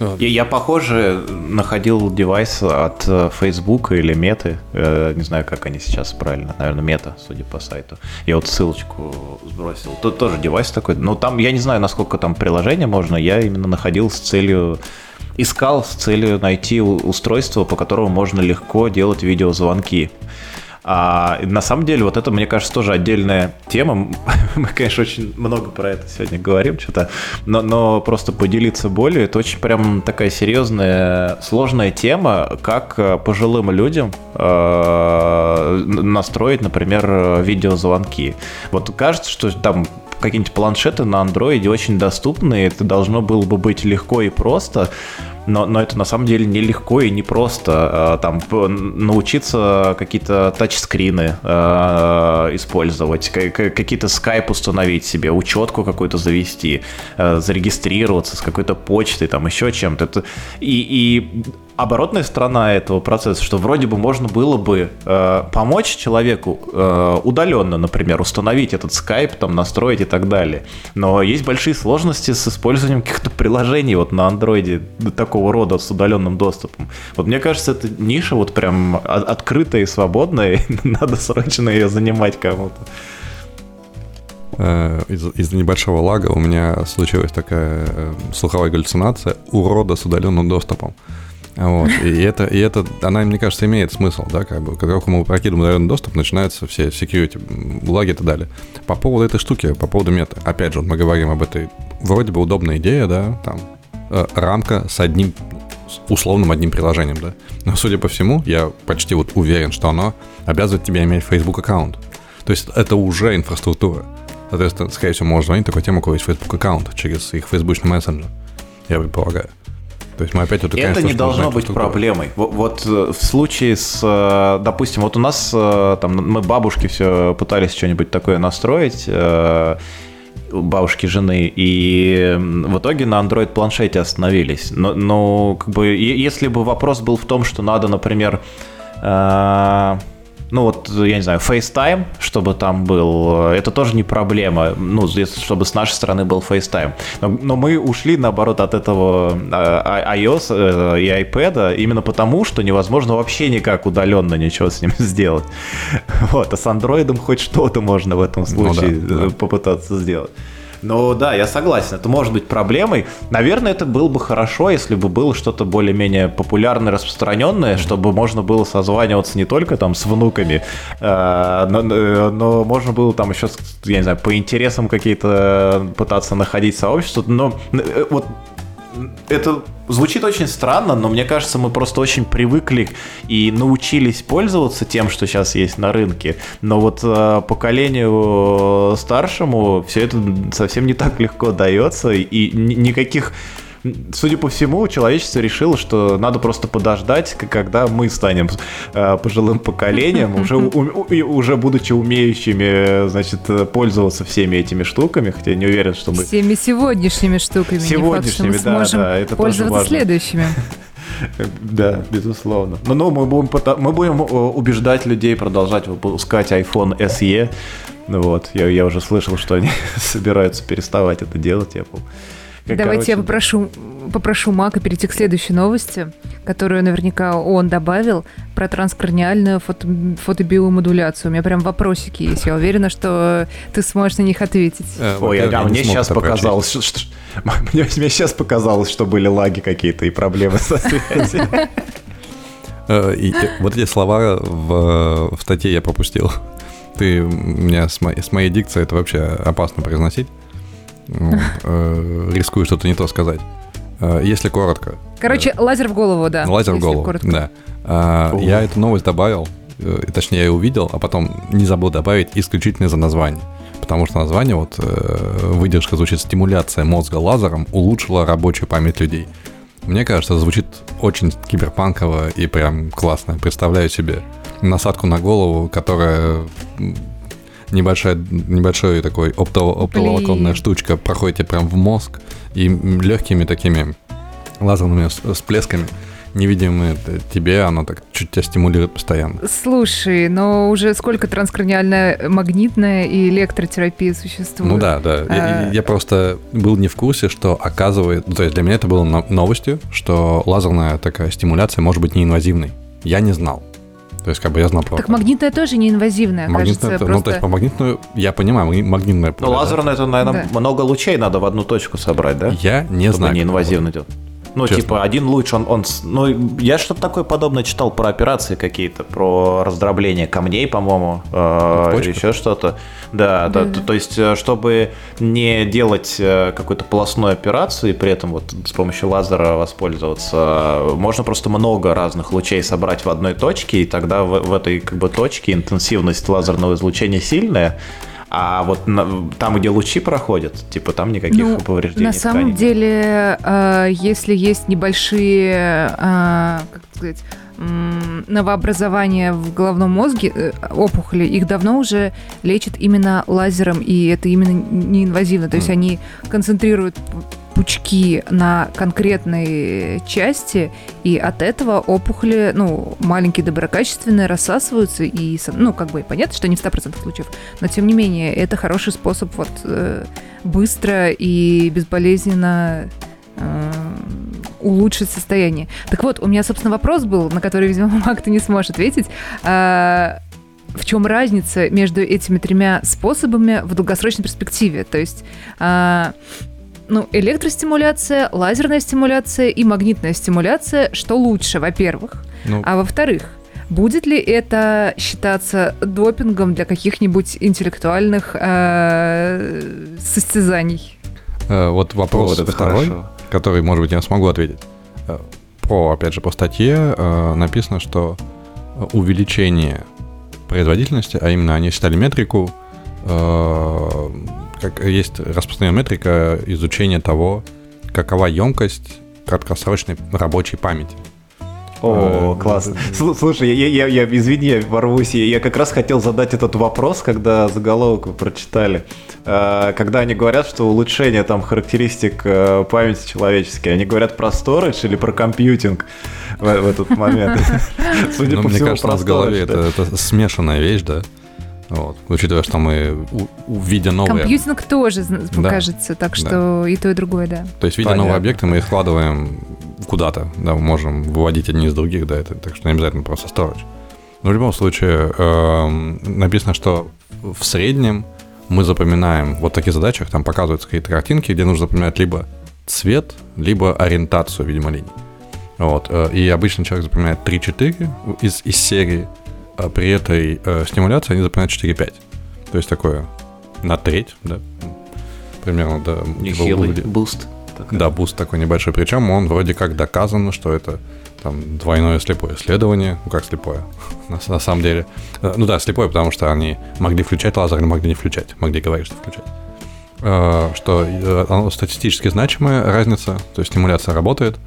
Я, я, похоже, находил девайс от э, Facebook или Меты. Э, не знаю, как они сейчас правильно. Наверное, Мета, судя по сайту. Я вот ссылочку сбросил. Тут тоже девайс такой. Но там, я не знаю, насколько там приложение можно. Я именно находил с целью искал с целью найти устройство, по которому можно легко делать видеозвонки. А на самом деле, вот это, мне кажется, тоже отдельная тема. Мы, конечно, очень много про это сегодня говорим, что-то, но, но просто поделиться болью, это очень прям такая серьезная, сложная тема, как э, пожилым людям э, настроить, например, видеозвонки. Вот кажется, что там какие-нибудь планшеты на андроиде очень доступны, это должно было бы быть легко и просто, но, но это на самом деле нелегко и непросто. А, там научиться какие-то тачскрины э, использовать, какие-то скайп установить себе, учетку какую-то завести, э, зарегистрироваться с какой-то почтой, там еще чем-то. И, и оборотная сторона этого процесса, что вроде бы можно было бы э, помочь человеку э, удаленно, например, установить этот скайп, там, настроить и так далее. Но есть большие сложности с использованием каких-то приложений вот на андроиде такого рода с удаленным доступом. Вот мне кажется, эта ниша вот прям открытая и свободная, и надо срочно ее занимать кому-то. Э, из- из-за небольшого лага у меня случилась такая э, слуховая галлюцинация урода с удаленным доступом. Вот. И это, и это, она, мне кажется, имеет смысл, да, как бы, как только мы прокидываем удаленный доступ, начинаются все security, лаги и так далее. По поводу этой штуки, по поводу мета, опять же, мы говорим об этой, вроде бы удобная идея, да, там, э, рамка с одним, с условным одним приложением, да. Но, судя по всему, я почти вот уверен, что оно обязывает тебя иметь Facebook аккаунт. То есть это уже инфраструктура. Соответственно, скорее всего, можно звонить такой тем, у кого есть Facebook аккаунт через их Facebook мессенджер, я предполагаю. То есть мы опять вот Это не должно быть проблемой. Вот, вот э, в случае с, э, допустим, вот у нас э, там мы бабушки все пытались что-нибудь такое настроить, бабушки жены, и в итоге на Android планшете остановились. Но, но как бы если бы вопрос был в том, что надо, например, ну вот, я не знаю, FaceTime, чтобы там был, это тоже не проблема, ну, чтобы с нашей стороны был FaceTime. Но, но мы ушли, наоборот, от этого а, iOS э, и iPad именно потому, что невозможно вообще никак удаленно ничего с ним сделать. Вот, а с Android хоть что-то можно в этом случае ну, да, да. попытаться сделать. Ну да, я согласен, это может быть проблемой. Наверное, это было бы хорошо, если бы было что-то более-менее популярное, распространенное, чтобы можно было созваниваться не только там с внуками, э, но, но можно было там еще, я не знаю, по интересам какие-то пытаться находить сообщество. Но э, вот это звучит очень странно, но мне кажется, мы просто очень привыкли и научились пользоваться тем, что сейчас есть на рынке. Но вот э, поколению старшему все это совсем не так легко дается, и никаких судя по всему, человечество решило, что надо просто подождать, когда мы станем э, пожилым поколением, уже, у, уже будучи умеющими, значит, пользоваться всеми этими штуками, хотя я не уверен, что мы... Всеми сегодняшними штуками. Сегодняшними, не факт, что мы да, да, это пользоваться следующими. Да, безусловно. Но, ну, мы, будем, мы будем э, убеждать людей продолжать выпускать iPhone SE. Вот, я, я уже слышал, что они собираются переставать это делать, Apple. Давайте короче, я попрошу, попрошу Мака перейти к следующей новости, которую наверняка он добавил, про транскраниальную фото, фотобиомодуляцию. У меня прям вопросики есть. Я уверена, что ты сможешь на них ответить. Э, Ой, а мне сейчас показалось, что, что, мне, мне сейчас показалось, что были лаги какие-то и проблемы со связью. Э, и вот эти слова в, в статье я пропустил. Ты меня с моей, с моей дикцией это вообще опасно произносить. Э, рискую что-то не то сказать. Э, если коротко. Короче, лазер в голову, да. Лазер в голову, коротко. да. Я эту новость добавил, э, точнее, я ее увидел, а потом не забыл добавить исключительно из-за названия. Потому что название, вот, выдержка звучит «стимуляция мозга лазером улучшила рабочую память людей». Мне кажется, звучит очень киберпанково и прям классно. Представляю себе насадку на голову, которая небольшая, небольшой такой оптоволоконная штучка проходите прям в мозг и легкими такими лазерными всплесками невидимые тебе, оно так чуть тебя стимулирует постоянно. Слушай, но уже сколько транскраниальная магнитная и электротерапия существует? Ну да, да. А... Я, я просто был не в курсе, что оказывает... Ну, то есть для меня это было новостью, что лазерная такая стимуляция может быть неинвазивной. Я не знал. То есть, как бы я знал про... Так магнитная тоже неинвазивная, магнитная, кажется, просто... Ну, то есть, по магнитную, я понимаю, магнитная поле. Ну, лазерная, это, наверное, да. много лучей надо в одну точку собрать, да? Я не Чтобы знаю. неинвазивно идет. Ну, Честно. типа, один луч, он, он... Ну, я что-то такое подобное читал про операции какие-то, про раздробление камней, по-моему, э, еще что-то. Да, да, да, то, то есть, э, чтобы не делать э, какую-то полостную операцию и при этом вот с помощью лазера воспользоваться, можно просто много разных лучей собрать в одной точке, и тогда в, в этой как бы точке интенсивность лазерного излучения сильная, а вот на, там, где лучи проходят, типа там никаких ну, повреждений. На самом тканей. деле, э, если есть небольшие, э, как сказать, новообразования в головном мозге, э, опухоли, их давно уже лечат именно лазером, и это именно неинвазивно. То есть они концентрируют пучки на конкретной части, и от этого опухоли, ну, маленькие доброкачественные, рассасываются, и, ну, как бы понятно, что не в 100% случаев, но тем не менее, это хороший способ вот э, быстро и безболезненно улучшить состояние. Так вот, у меня, собственно, вопрос был, на который, видимо, Мак, ты не сможешь ответить. А, в чем разница между этими тремя способами в долгосрочной перспективе? То есть а, ну, электростимуляция, лазерная стимуляция и магнитная стимуляция, что лучше, во-первых. Ну. А во-вторых, будет ли это считаться допингом для каких-нибудь интеллектуальных э, состязаний? Э, вот вопрос вот это второй, хорошо. Который, может быть, я смогу ответить. Э, по, опять же, по статье э, написано, что увеличение производительности, а именно они считали метрику э, как есть распространенная метрика изучения того, какова емкость краткосрочной рабочей памяти. О, э, классно. Слушай, я, я, я, извини, я ворвусь. Я как раз хотел задать этот вопрос, когда заголовок вы прочитали. Э, когда они говорят, что улучшение там характеристик э, памяти человеческой, они говорят про сторидж или про компьютинг в, в этот момент? Судя ну, по мне всему, кажется, у нас в голове это смешанная вещь, да? Вот. Учитывая, что мы, видя новые... Компьютинг тоже, да. кажется, так что да. и то, и другое, да. То есть, видя Понятно. новые объекты, мы их складываем куда-то, да, мы можем выводить одни из других, да, это, так что не обязательно просто storage. Но в любом случае, э, написано, что в среднем мы запоминаем вот такие задачи, там показываются какие-то картинки, где нужно запоминать либо цвет, либо ориентацию, видимо, линий. Вот. Э, и обычно человек запоминает 3-4 из, из серии, при этой э, стимуляции они запоминают 4-5. То есть такое на треть, да, примерно, да. Нехилый буст. Такой. Да, буст такой небольшой. Причем он вроде как доказано, что это там двойное слепое исследование. Ну, как слепое, на, на самом деле. Э, ну да, слепое, потому что они могли включать лазер, но могли не включать. Могли говорить, что включать. Э, что э, статистически значимая разница, то есть стимуляция работает.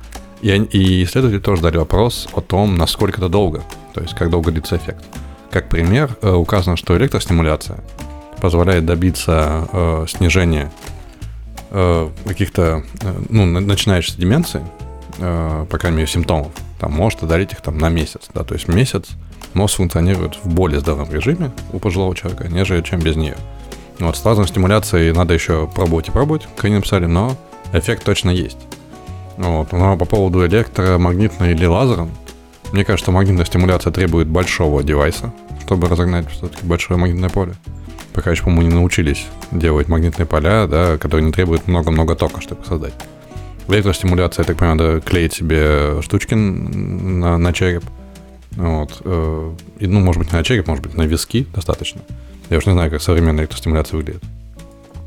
И, и исследователи тоже дали вопрос о том, насколько это долго то есть как долго длится эффект. Как пример, э, указано, что электростимуляция позволяет добиться э, снижения э, каких-то, э, ну, начинающихся деменций, э, по крайней мере, симптомов, там, может одолеть их там на месяц, да, то есть месяц мозг функционирует в более здоровом режиме у пожилого человека, нежели чем без нее. Вот, с лазерной стимуляцией надо еще пробовать и пробовать, как они написали, но эффект точно есть. Вот. Но по поводу электромагнитной или лазера, мне кажется, магнитная стимуляция требует большого девайса, чтобы разогнать все-таки большое магнитное поле. Пока еще, по-моему, не научились делать магнитные поля, да, которые не требуют много-много тока, чтобы создать. Электростимуляция, я так понимаю, надо клеить себе штучки на, на череп. Вот. Э, и, ну, может быть, не на череп, может быть, на виски достаточно. Я уж не знаю, как современная электростимуляция выглядит.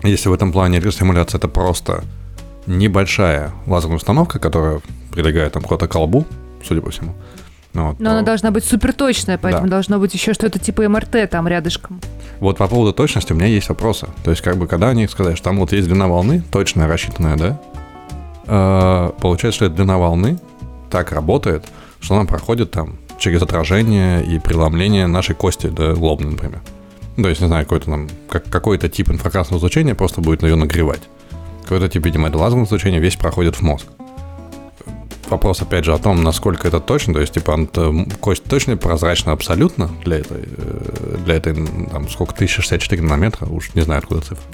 Если в этом плане электростимуляция это просто небольшая лазерная установка, которая прилегает там куда-то к колбу, судя по всему. Вот, Но то... она должна быть суперточная, поэтому да. должно быть еще что-то типа МРТ там рядышком. Вот по поводу точности у меня есть вопросы. То есть, как бы, когда они сказали, что там вот есть длина волны, точная, рассчитанная, да? Э, получается, что эта длина волны так работает, что она проходит там через отражение и преломление нашей кости, да, лобной, например. Ну, то есть, не знаю, какой-то там, как, какой-то тип инфракрасного излучения просто будет ее нагревать. Какой-то тип, видимо, это лазерное излучение весь проходит в мозг. Вопрос, опять же, о том, насколько это точно, то есть, типа, кость точно прозрачна абсолютно для этой, э, для этой, там, сколько, 1064 нанометра, уж не знаю, откуда цифра.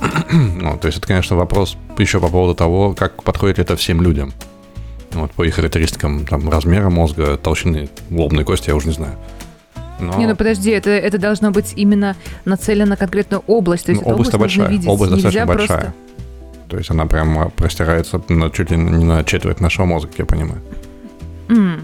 ну, то есть, это, конечно, вопрос еще по поводу того, как подходит это всем людям. Вот, по их характеристикам, там, размера мозга, толщины лобной кости, я уже не знаю. Но... Не, ну подожди, это, это должно быть именно нацелено на конкретную область. То есть ну, область большая. Видеть. Область достаточно большая. Просто... То есть она прямо простирается на, чуть ли не на четверть нашего мозга, как я понимаю. Mm.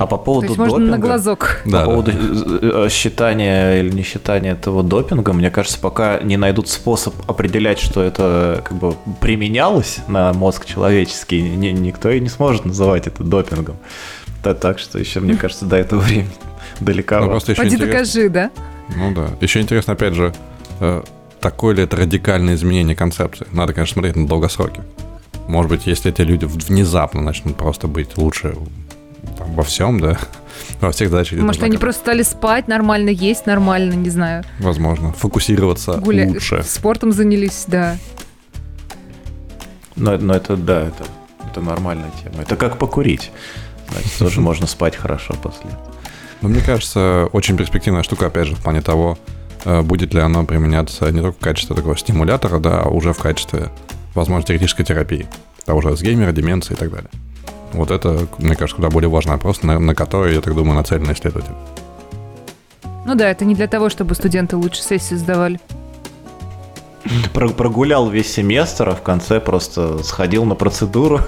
А по поводу То есть можно допинга, на глазок. По да, поводу да. Э, считания или не считания этого допинга, мне кажется, пока не найдут способ определять, что это как бы применялось на мозг человеческий, ни, никто и не сможет называть это допингом. Да, так что еще, мне кажется, до этого времени далеко. Ну, Пойди интерес... докажи, да? Ну да. Еще интересно, опять же, э, такое ли это радикальное изменение концепции. Надо, конечно, смотреть на долгосроки. Может быть, если эти люди внезапно начнут просто быть лучше там, во всем, да, во всех задачах. Может, они просто стали спать нормально, есть нормально, не знаю. Возможно. Фокусироваться Гуля... лучше. Спортом занялись, да. Но, но это, да, это, это нормальная тема. Это как покурить. Значит, тоже можно спать хорошо после. Но мне кажется, очень перспективная штука, опять же, в плане того, будет ли оно применяться не только в качестве такого стимулятора, да, а уже в качестве, возможно, теоретической терапии, того же Альцгеймера, деменции и так далее. Вот это, мне кажется, куда более важный вопрос, на, на который, я так думаю, нацелен исследователь. Ну да, это не для того, чтобы студенты лучше сессии сдавали. Прогулял весь семестр, а в конце просто сходил на процедуру,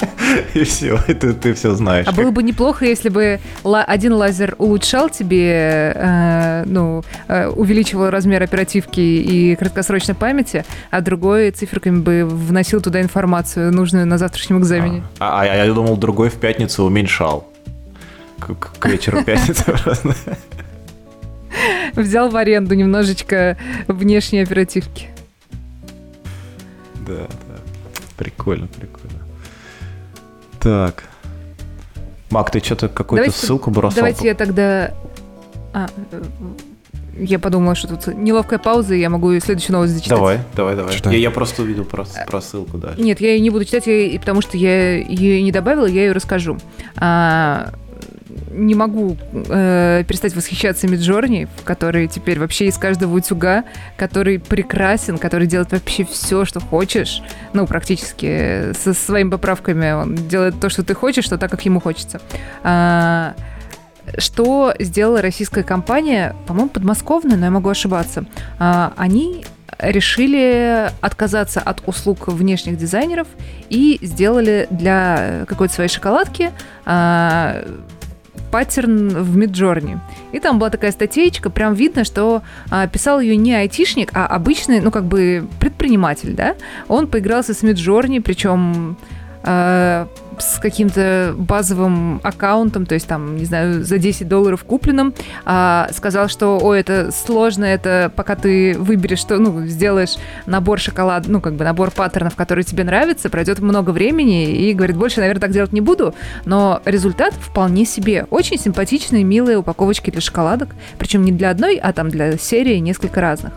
и все, ты, ты все знаешь. А было бы неплохо, если бы один лазер улучшал тебе, э, ну, э, увеличивал размер оперативки и краткосрочной памяти, а другой циферками бы вносил туда информацию, нужную на завтрашнем экзамене. А, а, а я думал, другой в пятницу уменьшал. К, к вечеру пятницы просто. Взял в аренду немножечко внешней оперативки. Да, да. Прикольно, прикольно. Так. Мак, ты что-то какую-то давайте, ссылку бросал? Давайте я тогда... А, э, я подумала, что тут неловкая пауза, и я могу следующую новость зачитать. Давай, давай, давай. Я, я просто увидел про, про ссылку, да. Нет, я ее не буду читать, я, потому что я ее не добавила, я ее расскажу. А, не могу э, перестать восхищаться Миджорни, который теперь вообще из каждого утюга, который прекрасен, который делает вообще все, что хочешь. Ну, практически со своими поправками он делает то, что ты хочешь, что так, как ему хочется. А, что сделала российская компания, по-моему, подмосковная, но я могу ошибаться. А, они решили отказаться от услуг внешних дизайнеров и сделали для какой-то своей шоколадки а, паттерн в Миджорни. И там была такая статейка, прям видно, что а, писал ее не айтишник, а обычный, ну, как бы предприниматель, да. Он поигрался с Миджорни, причем а, с каким-то базовым аккаунтом, то есть там, не знаю, за 10 долларов купленным, а, сказал, что, о, это сложно, это пока ты выберешь, что, ну, сделаешь набор шоколад, ну, как бы набор паттернов, которые тебе нравятся, пройдет много времени, и говорит, больше, наверное, так делать не буду, но результат вполне себе. Очень симпатичные, милые упаковочки для шоколадок, причем не для одной, а там для серии несколько разных.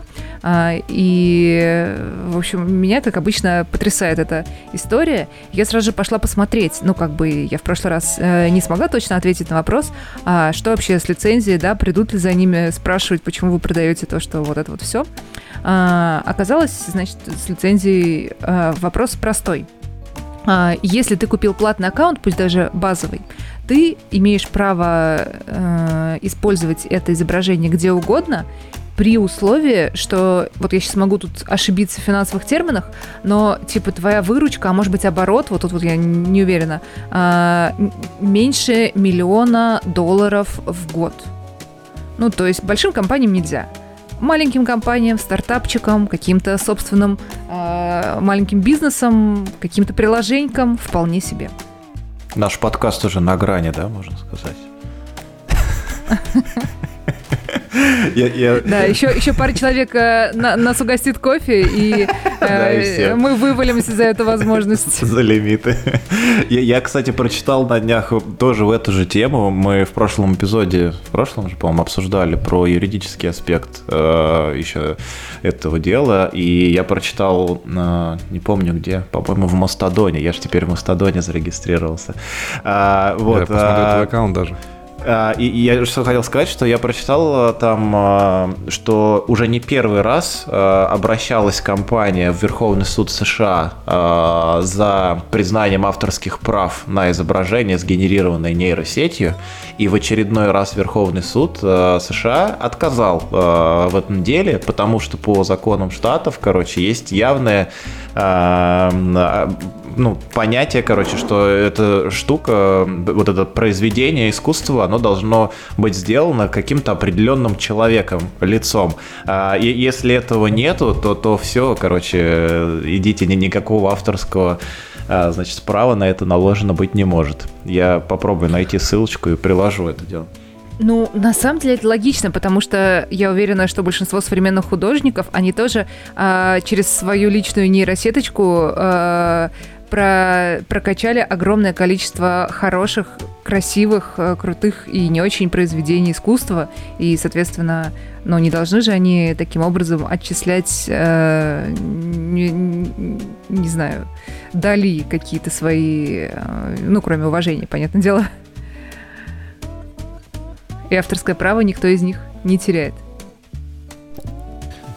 А, и, в общем, меня, как обычно, потрясает эта история. Я сразу же пошла посмотреть. Ну, как бы я в прошлый раз э, не смогла точно ответить на вопрос, а что вообще с лицензией, да, придут ли за ними спрашивать, почему вы продаете то, что вот это вот все. А, оказалось, значит, с лицензией вопрос простой. Если ты купил платный аккаунт, пусть даже базовый, ты имеешь право э, использовать это изображение где угодно, при условии, что вот я сейчас могу тут ошибиться в финансовых терминах, но типа твоя выручка, а может быть оборот, вот тут вот я не уверена, э, меньше миллиона долларов в год. Ну, то есть большим компаниям нельзя маленьким компаниям, стартапчикам, каким-то собственным э, маленьким бизнесом, каким-то приложенькам вполне себе. Наш подкаст уже на грани, да, можно сказать. Я, я... Да, еще, еще пара человек э, на, нас угостит кофе, и, э, мы вывалимся за эту возможность. За лимиты. Я, я, кстати, прочитал на днях тоже в эту же тему. Мы в прошлом эпизоде, в прошлом же, по-моему, обсуждали про юридический аспект э, еще этого дела, и я прочитал, э, не помню где, по-моему, в Мастодоне. Я же теперь в Мастодоне зарегистрировался. А, вот, я посмотрю а, твой аккаунт даже. А, и, я что хотел сказать, что я прочитал э, там, а, что уже не первый раз а, обращалась компания в Верховный суд США за признанием авторских прав на изображение, сгенерированное нейросетью, и в очередной раз Верховный суд США отказал в этом деле, потому что по законам штатов, короче, есть явное ну, понятие, короче, что эта штука, вот это произведение искусства, оно должно быть сделано каким-то определенным человеком, лицом. А, и если этого нету, то, то все, короче, идите, никакого авторского а, значит, права на это наложено быть не может. Я попробую найти ссылочку и приложу это дело. Ну, на самом деле это логично, потому что я уверена, что большинство современных художников, они тоже э, через свою личную нейросеточку э, про, прокачали огромное количество хороших, красивых, э, крутых и не очень произведений искусства. И, соответственно, ну, не должны же они таким образом отчислять, э, не, не знаю, дали какие-то свои, э, ну, кроме уважения, понятное дело. И авторское право никто из них не теряет.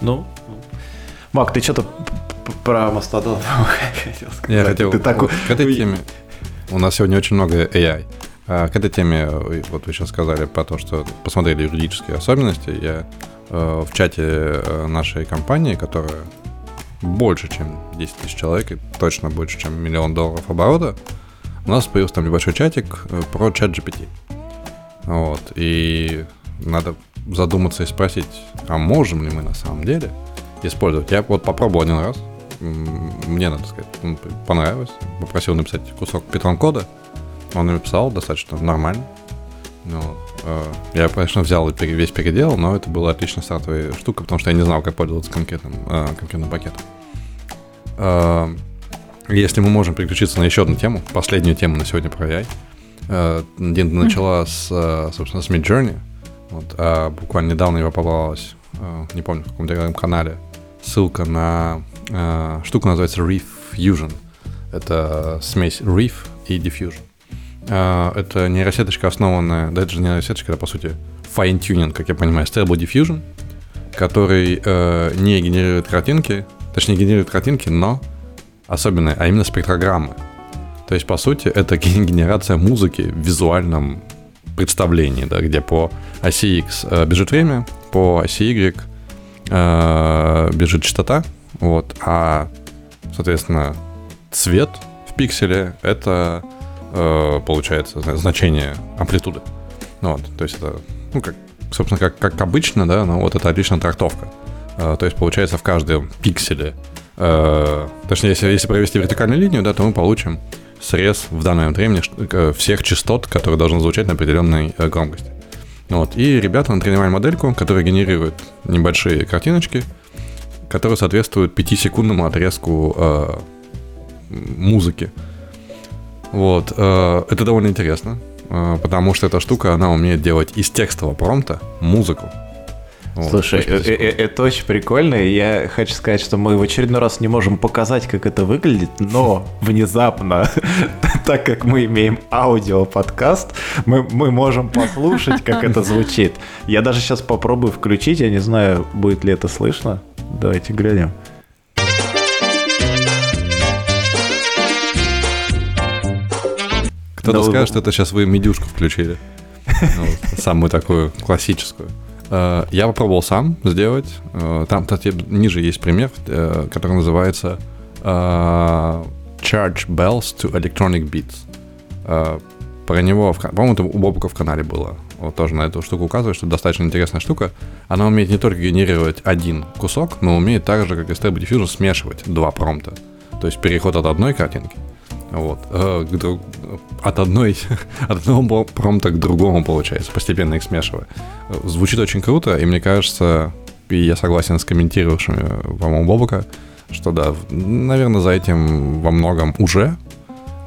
Ну, Мак, ты что-то про Мастодон хотел сказать. Я хотел Ты так... к этой теме. У нас сегодня очень много AI. А к этой теме, вот вы сейчас сказали про то, что посмотрели юридические особенности. Я э, в чате э, нашей компании, которая больше, чем 10 тысяч человек, и точно больше, чем миллион долларов оборота, у нас появился там небольшой чатик э, про чат GPT. Вот, и надо задуматься и спросить, а можем ли мы на самом деле использовать. Я вот попробовал один раз, мне, надо сказать, понравилось. Попросил написать кусок питон-кода. Он написал достаточно нормально. Ну, э, я, конечно, взял и весь переделал, но это была отличная стартовая штука, потому что я не знал, как пользоваться конкретным, э, конкретным пакетом. Э, если мы можем переключиться на еще одну тему, последнюю тему на сегодня про AI. Э, Дин начала с, э, собственно, с Midjourney. Вот, а буквально недавно его попалась, не помню, в каком телеграм-канале, ссылка на э, штука называется Reef Fusion. Это смесь Reef и Diffusion. Э, это нейросеточка, основанная, да это же нейросеточка, это по сути fine-tuning, как я понимаю, Stable Diffusion, который э, не генерирует картинки, точнее генерирует картинки, но особенные, а именно спектрограммы. То есть, по сути, это генерация музыки в визуальном представлении, да, где по оси X э, бежит время, по оси Y э, бежит частота, вот, а, соответственно, цвет в пикселе — это, э, получается, значение амплитуды. Ну, вот, то есть это, ну, как, собственно, как, как обычно, да, но вот это отличная трактовка. Э, то есть, получается, в каждом пикселе, э, точнее, если, если провести вертикальную линию, да, то мы получим срез в данный момент времени э, всех частот, которые должны звучать на определенной э, громкости. Вот. И ребята натренировали модельку, которая генерирует небольшие картиночки, которые соответствуют 5-секундному отрезку э, музыки. Вот. Э, это довольно интересно, э, потому что эта штука, она умеет делать из текстового промпта музыку. Вот, Слушай, э, э, это очень прикольно. Я хочу сказать, что мы в очередной раз не можем показать, как это выглядит, но внезапно, так как мы имеем аудио-подкаст, мы, мы можем послушать, как это звучит. Я даже сейчас попробую включить, я не знаю, будет ли это слышно. Давайте глянем. Кто-то скажет, что это сейчас вы медюшку включили. Ну, самую такую классическую. Э, я попробовал сам сделать. Э, там, кстати, ниже есть пример, э, который называется Charge Bells to Electronic Beats. Про него, по-моему, это у Бобука в канале было. Вот тоже на эту штуку указывает, что достаточно интересная штука. Она умеет не только генерировать один кусок, но умеет также, как и Stable Diffusion, смешивать два промпта. То есть переход от одной картинки вот. От одной, от одного промпта к другому, получается, постепенно их смешивая. Звучит очень круто, и мне кажется, и я согласен с комментировавшими, по-моему, Бобука, что да, наверное, за этим во многом уже.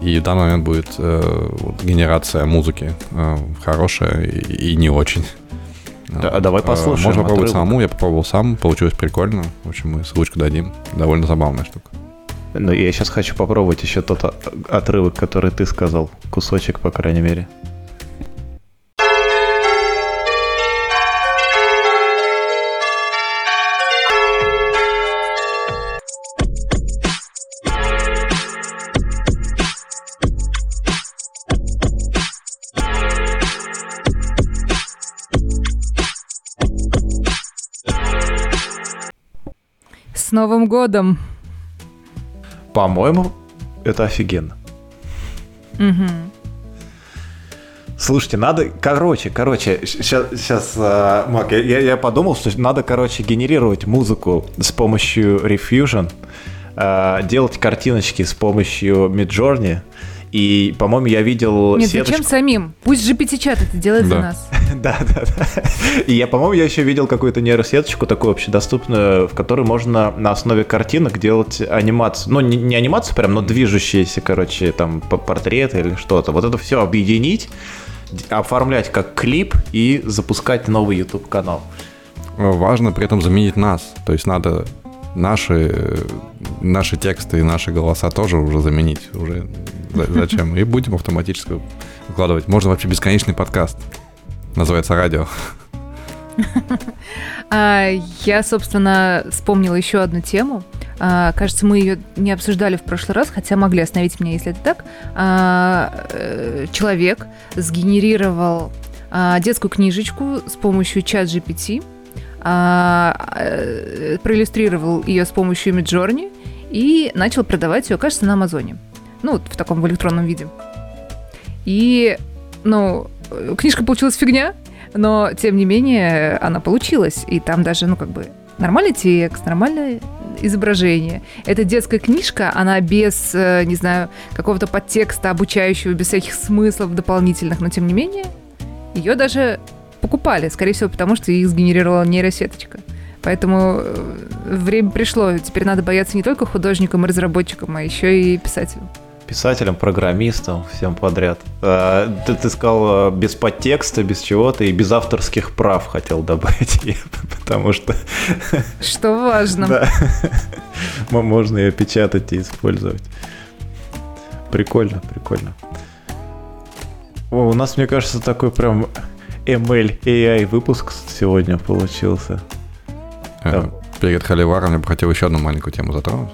И в данный момент будет э, вот, генерация музыки э, хорошая и, и не очень. Да, а давай послушаем. Можно попробовать самому, я попробовал сам, получилось прикольно. В общем, мы ссылочку дадим. Довольно забавная штука. Но я сейчас хочу попробовать еще тот отрывок, который ты сказал. Кусочек, по крайней мере. С Новым годом! По-моему, это офигенно. Угу. Слушайте, надо, короче, короче, сейчас, сейчас uh, Мак, я, я подумал, что надо, короче, генерировать музыку с помощью Refusion, uh, делать картиночки с помощью Midjourney, и, по-моему, я видел Нет, сеточку... зачем самим? Пусть GPT-чат это делает да. за нас. да, да, да. И я, по-моему, я еще видел какую-то нейросеточку такую общедоступную, в которой можно на основе картинок делать анимацию. Ну, не, не анимацию прям, но движущиеся, короче, там, портреты или что-то. Вот это все объединить, оформлять как клип и запускать новый YouTube-канал. Важно при этом заменить нас. То есть надо наши, наши тексты и наши голоса тоже уже заменить. Уже зачем? И будем автоматически выкладывать. Можно вообще бесконечный подкаст. Называется радио. А, я, собственно, вспомнила еще одну тему. А, кажется, мы ее не обсуждали в прошлый раз, хотя могли остановить меня, если это так. А, э, человек сгенерировал детскую книжечку с помощью чат GPT а, э, проиллюстрировал ее с помощью Midjourney и начал продавать ее, кажется, на Амазоне. Ну, вот в таком в электронном виде. И, ну, книжка получилась фигня, но, тем не менее, она получилась. И там даже, ну, как бы, нормальный текст, нормальное изображение. Это детская книжка, она без, э, не знаю, какого-то подтекста обучающего, без всяких смыслов дополнительных, но, тем не менее, ее даже покупали, скорее всего, потому что их сгенерировала нейросеточка. Поэтому э, время пришло. Теперь надо бояться не только художникам и разработчикам, а еще и писателям. Писателям, программистам, всем подряд. А, ты, ты сказал э, без подтекста, без чего-то и без авторских прав хотел добавить, потому что... Что важно. Да. Можно ее печатать и использовать. Прикольно, прикольно. О, у нас, мне кажется, такой прям ML AI выпуск сегодня получился. Э, перед Холиваром я бы хотел еще одну маленькую тему затронуть.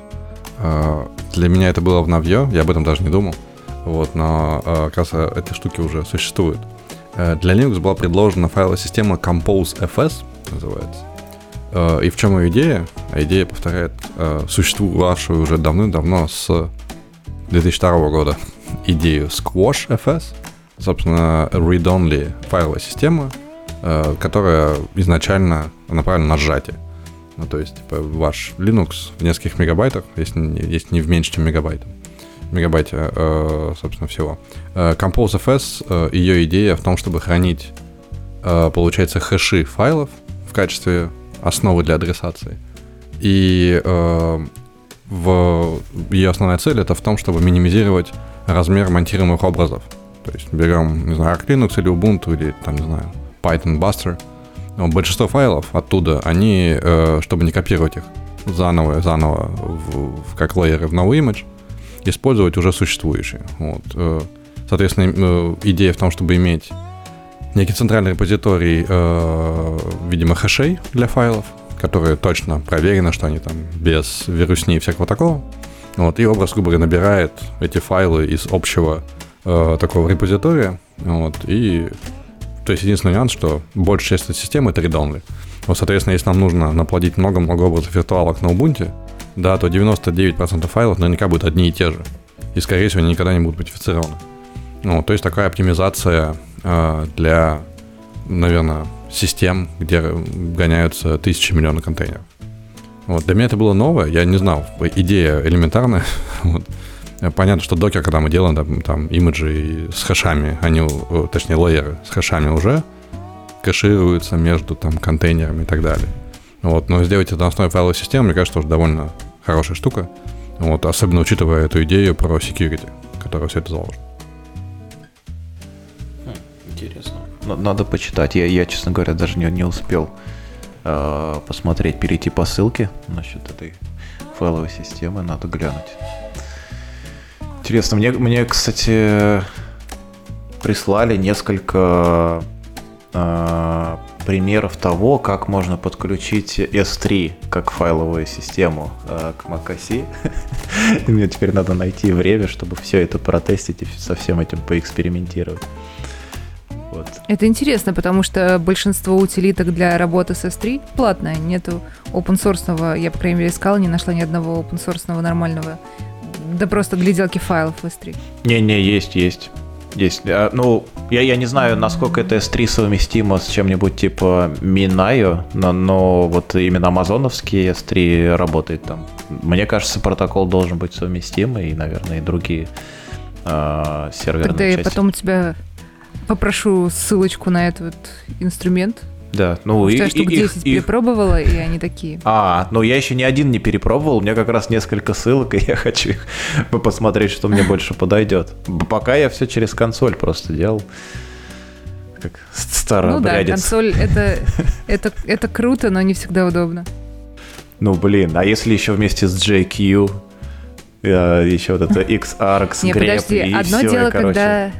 Э, для меня это было в Навье, я об этом даже не думал. Вот, но э, как раз эти штуки уже существуют. Для Linux была предложена файловая система Compose.fs, называется. И в чем ее идея? А идея повторяет существовавшую уже давным-давно с 2002 года идею Squash.fs, собственно, read-only файловая система, э, которая изначально направлена на сжатие. Ну, то есть, типа, ваш Linux в нескольких мегабайтах, если, если не в меньше, чем мегабайт, мегабайте, э, собственно, всего. Э, Compose.fs, ее идея в том, чтобы хранить, получается, хэши файлов в качестве основы для адресации. И в ее основная цель это в том, чтобы минимизировать размер монтируемых образов. То есть берем, не знаю, Arch Linux или Ubuntu, или там, не знаю, Python Buster, Но большинство файлов оттуда, они, э, чтобы не копировать их заново, заново в, в, как лейеры в новый имидж, использовать уже существующие. Вот. Э, соответственно, э, идея в том, чтобы иметь некий центральный репозиторий, видимо, хэшей для файлов, которые точно проверены, что они там без вирусни и всякого такого. Вот, и образ, грубо говоря, набирает эти файлы из общего э, такого репозитория. Вот, и то есть единственный нюанс, что большая часть этой системы это read Вот, соответственно, если нам нужно наплодить много-много образов виртуалок на Ubuntu, да, то 99% файлов наверняка будут одни и те же. И, скорее всего, они никогда не будут модифицированы. Ну, то есть такая оптимизация э, для, наверное, систем, где гоняются тысячи миллионов контейнеров. Вот. Для меня это было новое, я не знал, идея элементарная. Понятно, что докер, когда мы делаем там, там имиджи с хэшами, они, точнее, лейеры с хэшами уже кэшируются между там контейнерами и так далее. Вот. Но сделать это на основе файловой системы, мне кажется, тоже довольно хорошая штука. Вот. Особенно учитывая эту идею про security, которая все это заложена. Надо почитать. Я, я честно говоря, даже не, не успел э, посмотреть, перейти по ссылке насчет этой файловой системы. Надо глянуть. Интересно, мне, мне кстати, прислали несколько э, примеров того, как можно подключить S3 как файловую систему э, к macOS. Мне теперь надо найти время, чтобы все это протестить и со всем этим поэкспериментировать. Вот. Это интересно, потому что большинство утилиток для работы с S3 платное. Нету open source, я, по крайней мере, искала, не нашла ни одного open source нормального. Да просто гляделки файлов в S3. Не-не, есть, есть. Есть. А, ну, я, я не знаю, насколько это S3 совместимо с чем-нибудь типа Minayo, но, но вот именно амазоновский S3 работает там. Мне кажется, протокол должен быть совместимый, и, наверное, и другие э, серверные Тогда части. потом у тебя попрошу ссылочку на этот инструмент. Да, ну Потому и, я штук и, 10 их, перепробовала, и они такие. А, ну я еще ни один не перепробовал, у меня как раз несколько ссылок, и я хочу их посмотреть, что мне больше подойдет. Пока я все через консоль просто делал. Как старый Ну да, консоль это, это, это круто, но не всегда удобно. Ну блин, а если еще вместе с JQ, э, еще вот это XArcs, Не, подожди, одно дело, когда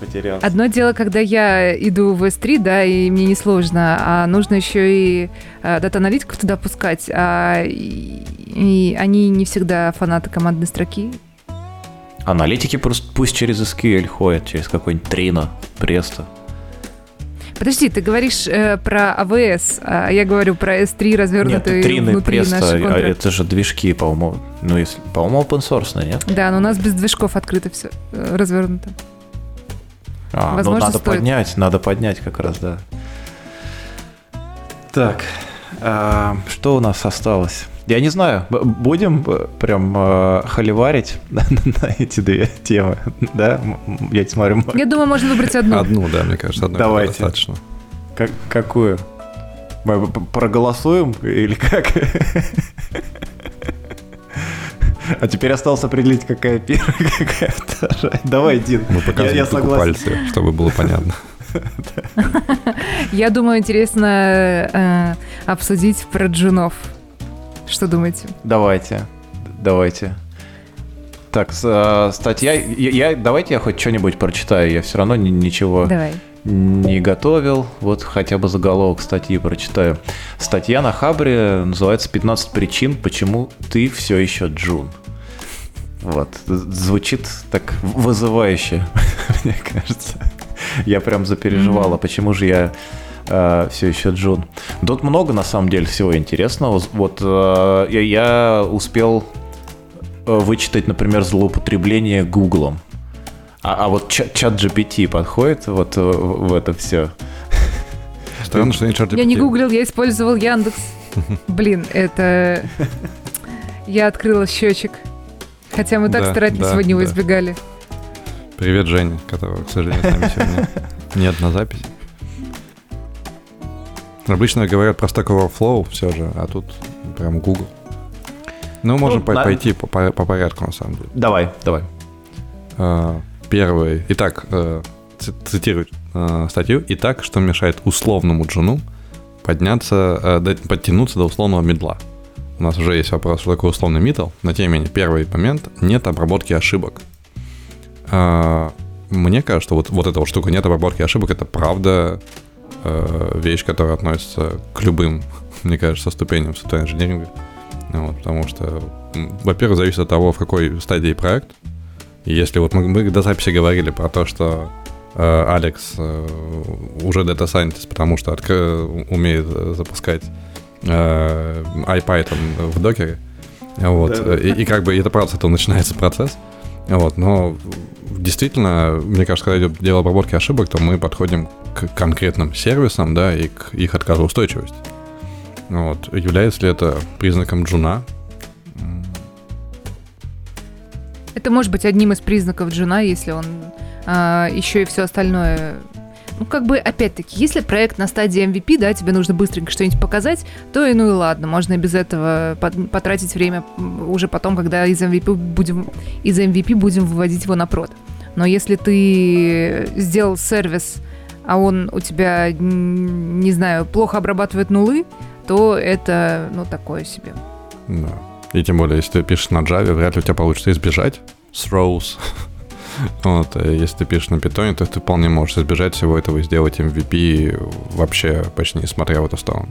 потерялся. Одно дело, когда я иду в S3, да, и мне несложно, а нужно еще и а, дата-аналитиков туда пускать, а и, и они не всегда фанаты командной строки. Аналитики просто пусть через SQL ходят, через какой-нибудь Trino, Presto. Подожди, ты говоришь э, про AWS, а я говорю про S3 развернутый нет, Trino внутри и Presto, а это же движки, по-моему, ну, если, по-моему, open source, нет? Да, но у нас без движков открыто все э, развернуто. А, ну, Возможно, ну надо стоит. поднять, надо поднять как раз, да. Так, а, что у нас осталось? Я не знаю, будем э, прям э, холиварить на, на эти две темы, да? Я смотрю. Я думаю, можно выбрать одну. Одну, да, мне кажется, одну Давайте. достаточно. Как, какую? Мы проголосуем или как? А теперь осталось определить, какая первая, какая вторая. Давай, Дин. Мы показываем я, я согласен. пальцы, чтобы было понятно. Я думаю, интересно э, обсудить про джунов. Что думаете? Давайте, давайте. Так, э, статья. Я, давайте я хоть что-нибудь прочитаю. Я все равно ничего Давай. Не готовил. Вот хотя бы заголовок статьи прочитаю. Статья на Хабре называется «15 причин, почему ты все еще Джун». Вот. Звучит так вызывающе, мне кажется. Я прям запереживала, mm-hmm. почему же я э, все еще Джун. Тут много, на самом деле, всего интересного. Вот э, я, я успел э, вычитать, например, злоупотребление Гуглом. А, а вот чат, чат GPT подходит вот в, в это все. Странно, что не чат GPT. Я не гуглил, я использовал Яндекс. Блин, это... Я открыла счетчик. Хотя мы так да, старательно да, сегодня его избегали. Привет, Женя, которого, к сожалению, с нами сегодня нет на записи. Обычно говорят про Stack Overflow все же, а тут прям Google. Ну, можем ну, по- на... пойти по, по, по порядку, на самом деле. Давай, давай. Э, первый. Итак, э, цитирую э, статью. Итак, что мешает условному джуну подняться, подтянуться до условного мидла. У нас уже есть вопрос, что такое условный мидл, но тем не менее, первый момент – нет обработки ошибок. Мне кажется, что вот, вот эта вот штука «нет обработки ошибок» — это правда вещь, которая относится к любым, мне кажется, ступеням software engineering а. Вот, потому что, во-первых, зависит от того, в какой стадии проект. Если вот мы, мы до записи говорили про то, что э, Алекс э, уже дата scientist, потому что откры, умеет запускать э, iPython в докере, вот, да, да. И, и как бы это правда, с этого начинается процесс. Вот, но действительно, мне кажется, когда идет дело обработки ошибок, то мы подходим к конкретным сервисам, да, и к их отказоустойчивости. Вот. Является ли это признаком джуна? Это может быть одним из признаков джуна, если он а, еще и все остальное ну, как бы, опять-таки, если проект на стадии MVP, да, тебе нужно быстренько что-нибудь показать, то и ну и ладно, можно и без этого потратить время уже потом, когда из MVP будем, из MVP будем выводить его на прод. Но если ты сделал сервис, а он у тебя, не знаю, плохо обрабатывает нулы, то это, ну, такое себе. Да. И тем более, если ты пишешь на Java, вряд ли у тебя получится избежать throws. вот, а если ты пишешь на Python, то ты вполне можешь избежать всего этого и сделать MVP вообще почти не смотря в эту сторону.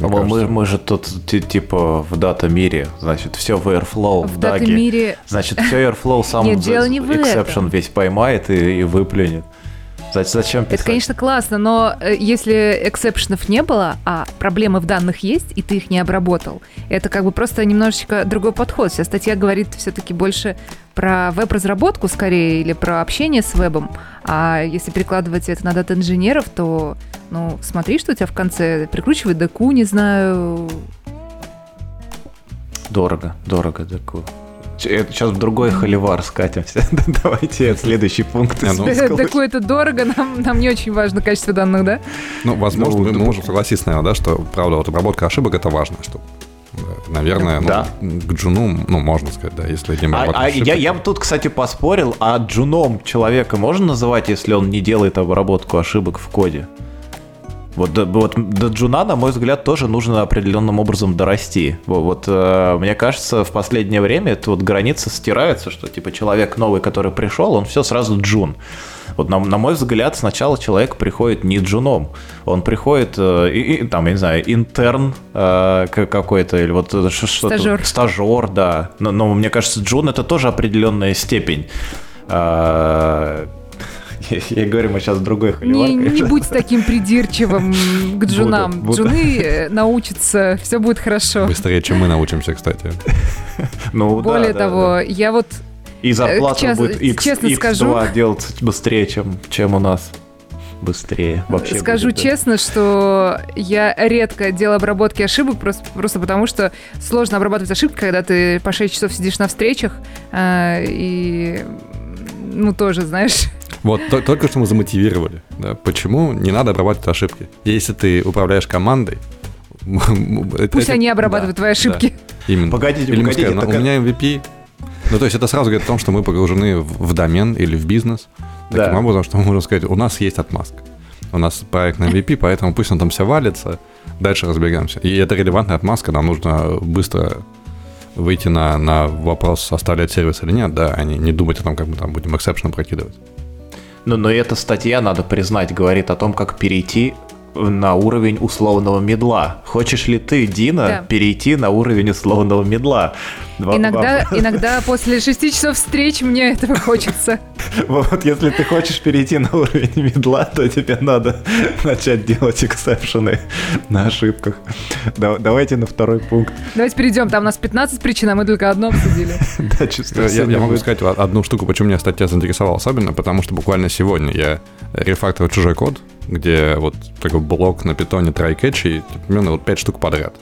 А мы, мы же тут типа в дата-мире, значит, все в Airflow, в, в дата-мире... Значит, все Airflow сам Нет, дело не в exception весь поймает и, и выплюнет. Зачем писать? Это, конечно, классно, но э, если эксепшенов не было, а проблемы в данных есть, и ты их не обработал, это как бы просто немножечко другой подход. Вся статья говорит все-таки больше про веб-разработку скорее или про общение с вебом. А если перекладывать это на дата-инженеров, то, ну, смотри, что у тебя в конце. Прикручивай деку, не знаю. Дорого, дорого деку. Сейчас в другой холивар скатимся. Давайте следующий пункт. Такое это дорого, нам, нам не очень важно качество данных, да? Ну, возможно, ну, мы, мы можем согласиться, наверное, да, что, правда, вот обработка ошибок это важно, что Наверное, ну, да. к джуну, ну, можно сказать, да, если не а, а я, я бы тут, кстати, поспорил, а джуном человека можно называть, если он не делает обработку ошибок в коде? Вот, вот до Джуна, на мой взгляд, тоже нужно определенным образом дорасти. Вот, э, мне кажется, в последнее время эта вот граница стирается, что типа человек новый, который пришел, он все сразу Джун. Вот на, на мой взгляд, сначала человек приходит не джуном, он приходит, э, и, и, там, я не знаю, интерн э, какой-то, или вот что-то... Стажер. Стажер, да. Но, но мне кажется, джун это тоже определенная степень. Э, я говорю, мы сейчас в другой холивар. Не, не будь таким придирчивым к джунам. Буду, буду. Джуны э, научатся, все будет хорошо. Быстрее, чем мы научимся, кстати. Ну, Более да, того, да, да. я вот и э, зарплата Час, будет X, честно X2 скажу, делать быстрее, чем, чем у нас. Быстрее. Вообще Скажу будет, честно, что я редко делаю обработки ошибок, просто, просто потому что сложно обрабатывать ошибки, когда ты по 6 часов сидишь на встречах, э, и ну тоже, знаешь, вот, только что мы замотивировали. Да, почему не надо обрабатывать ошибки? Если ты управляешь командой, Пусть это, они обрабатывают да, твои ошибки. Да, именно. Погодите, или погодите. Скажем, так... У меня MVP. Ну, то есть это сразу говорит о том, что мы погружены в, в домен или в бизнес. Таким да. образом, что мы можем сказать, у нас есть отмазка. У нас проект на MVP, поэтому пусть он там все валится, дальше разбегаемся. И это релевантная отмазка, нам нужно быстро выйти на, на вопрос, оставлять сервис или нет, да, а не, не думать о том, как мы там будем эксепшн прокидывать. Но, но эта статья, надо признать, говорит о том, как перейти на уровень условного медла. Хочешь ли ты, Дина, да. перейти на уровень условного медла? Иногда, иногда после шести часов встреч мне этого хочется. Вот если ты хочешь перейти на уровень медла, то тебе надо начать делать эксепшены на ошибках. Давайте на второй пункт. Давайте перейдем. Там у нас 15 причин, а мы только одну обсудили. Да, чувствую. Я могу сказать одну штуку, почему меня статья заинтересовала особенно, потому что буквально сегодня я рефакторил чужой код, где вот такой блок на питоне catch и примерно вот 5 штук подряд.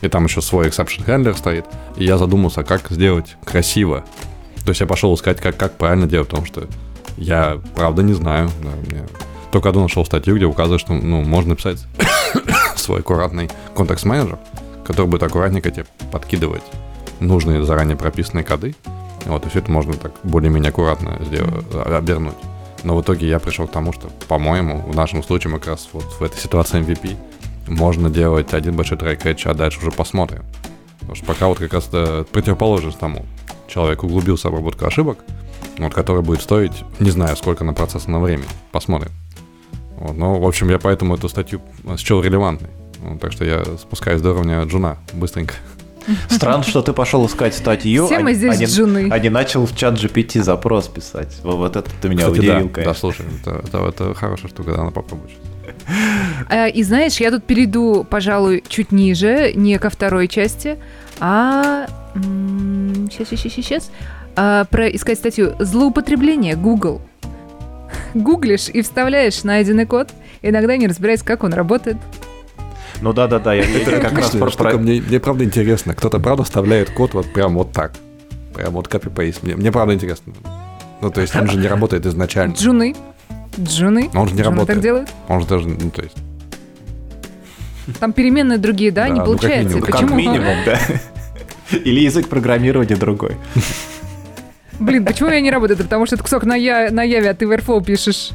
И там еще свой exception handler стоит. И я задумался, как сделать красиво. То есть я пошел искать, как, как правильно делать, потому что я, правда, не знаю. Да, мне... Только одну нашел статью, где указывает, что ну, можно написать свой аккуратный контекст-менеджер, который будет аккуратненько тебе подкидывать нужные заранее прописанные коды. Вот, и все это можно так более-менее аккуратно сделать, обернуть. Но в итоге я пришел к тому, что, по-моему, в нашем случае мы как раз вот в этой ситуации MVP можно делать один большой трек а дальше уже посмотрим. Потому что пока вот как раз это противоположность тому. Человек углубился в обработку ошибок, вот, который будет стоить, не знаю, сколько на процесс на время. Посмотрим. Вот, ну, в общем, я поэтому эту статью счел релевантной. Вот, так что я спускаюсь до уровня джуна быстренько. Странно, что ты пошел искать статью, Все мы здесь а, не, джуны. а не начал в чат GPT запрос писать. Вот, это ты меня Кстати, удивил, да, конечно. да, слушай, это, это, это хорошая штука, да, надо попробовать. А, И знаешь, я тут перейду, пожалуй, чуть ниже, не ко второй части, а... Сейчас, сейчас, сейчас, сейчас. Про искать статью «Злоупотребление Google». Гуглишь и вставляешь найденный код, иногда не разбираясь, как он работает. Ну да-да-да, я, я как раз про, штука, про- Мне, мне правда интересно, кто-то правда вставляет код вот прям вот так. Прям вот копипейст. Мне, мне правда интересно. Ну, то есть он же не работает изначально. Джуны. Джуны. Но он же не Джуны работает. так делают. Он же даже, ну, то есть... Там переменные другие, да, Да, не ну, как получается. минимум. как Почему? минимум, да. Или язык программирования другой. Блин, почему я не работает? Потому что это кусок на, я, на Яве, а ты в Airflow пишешь.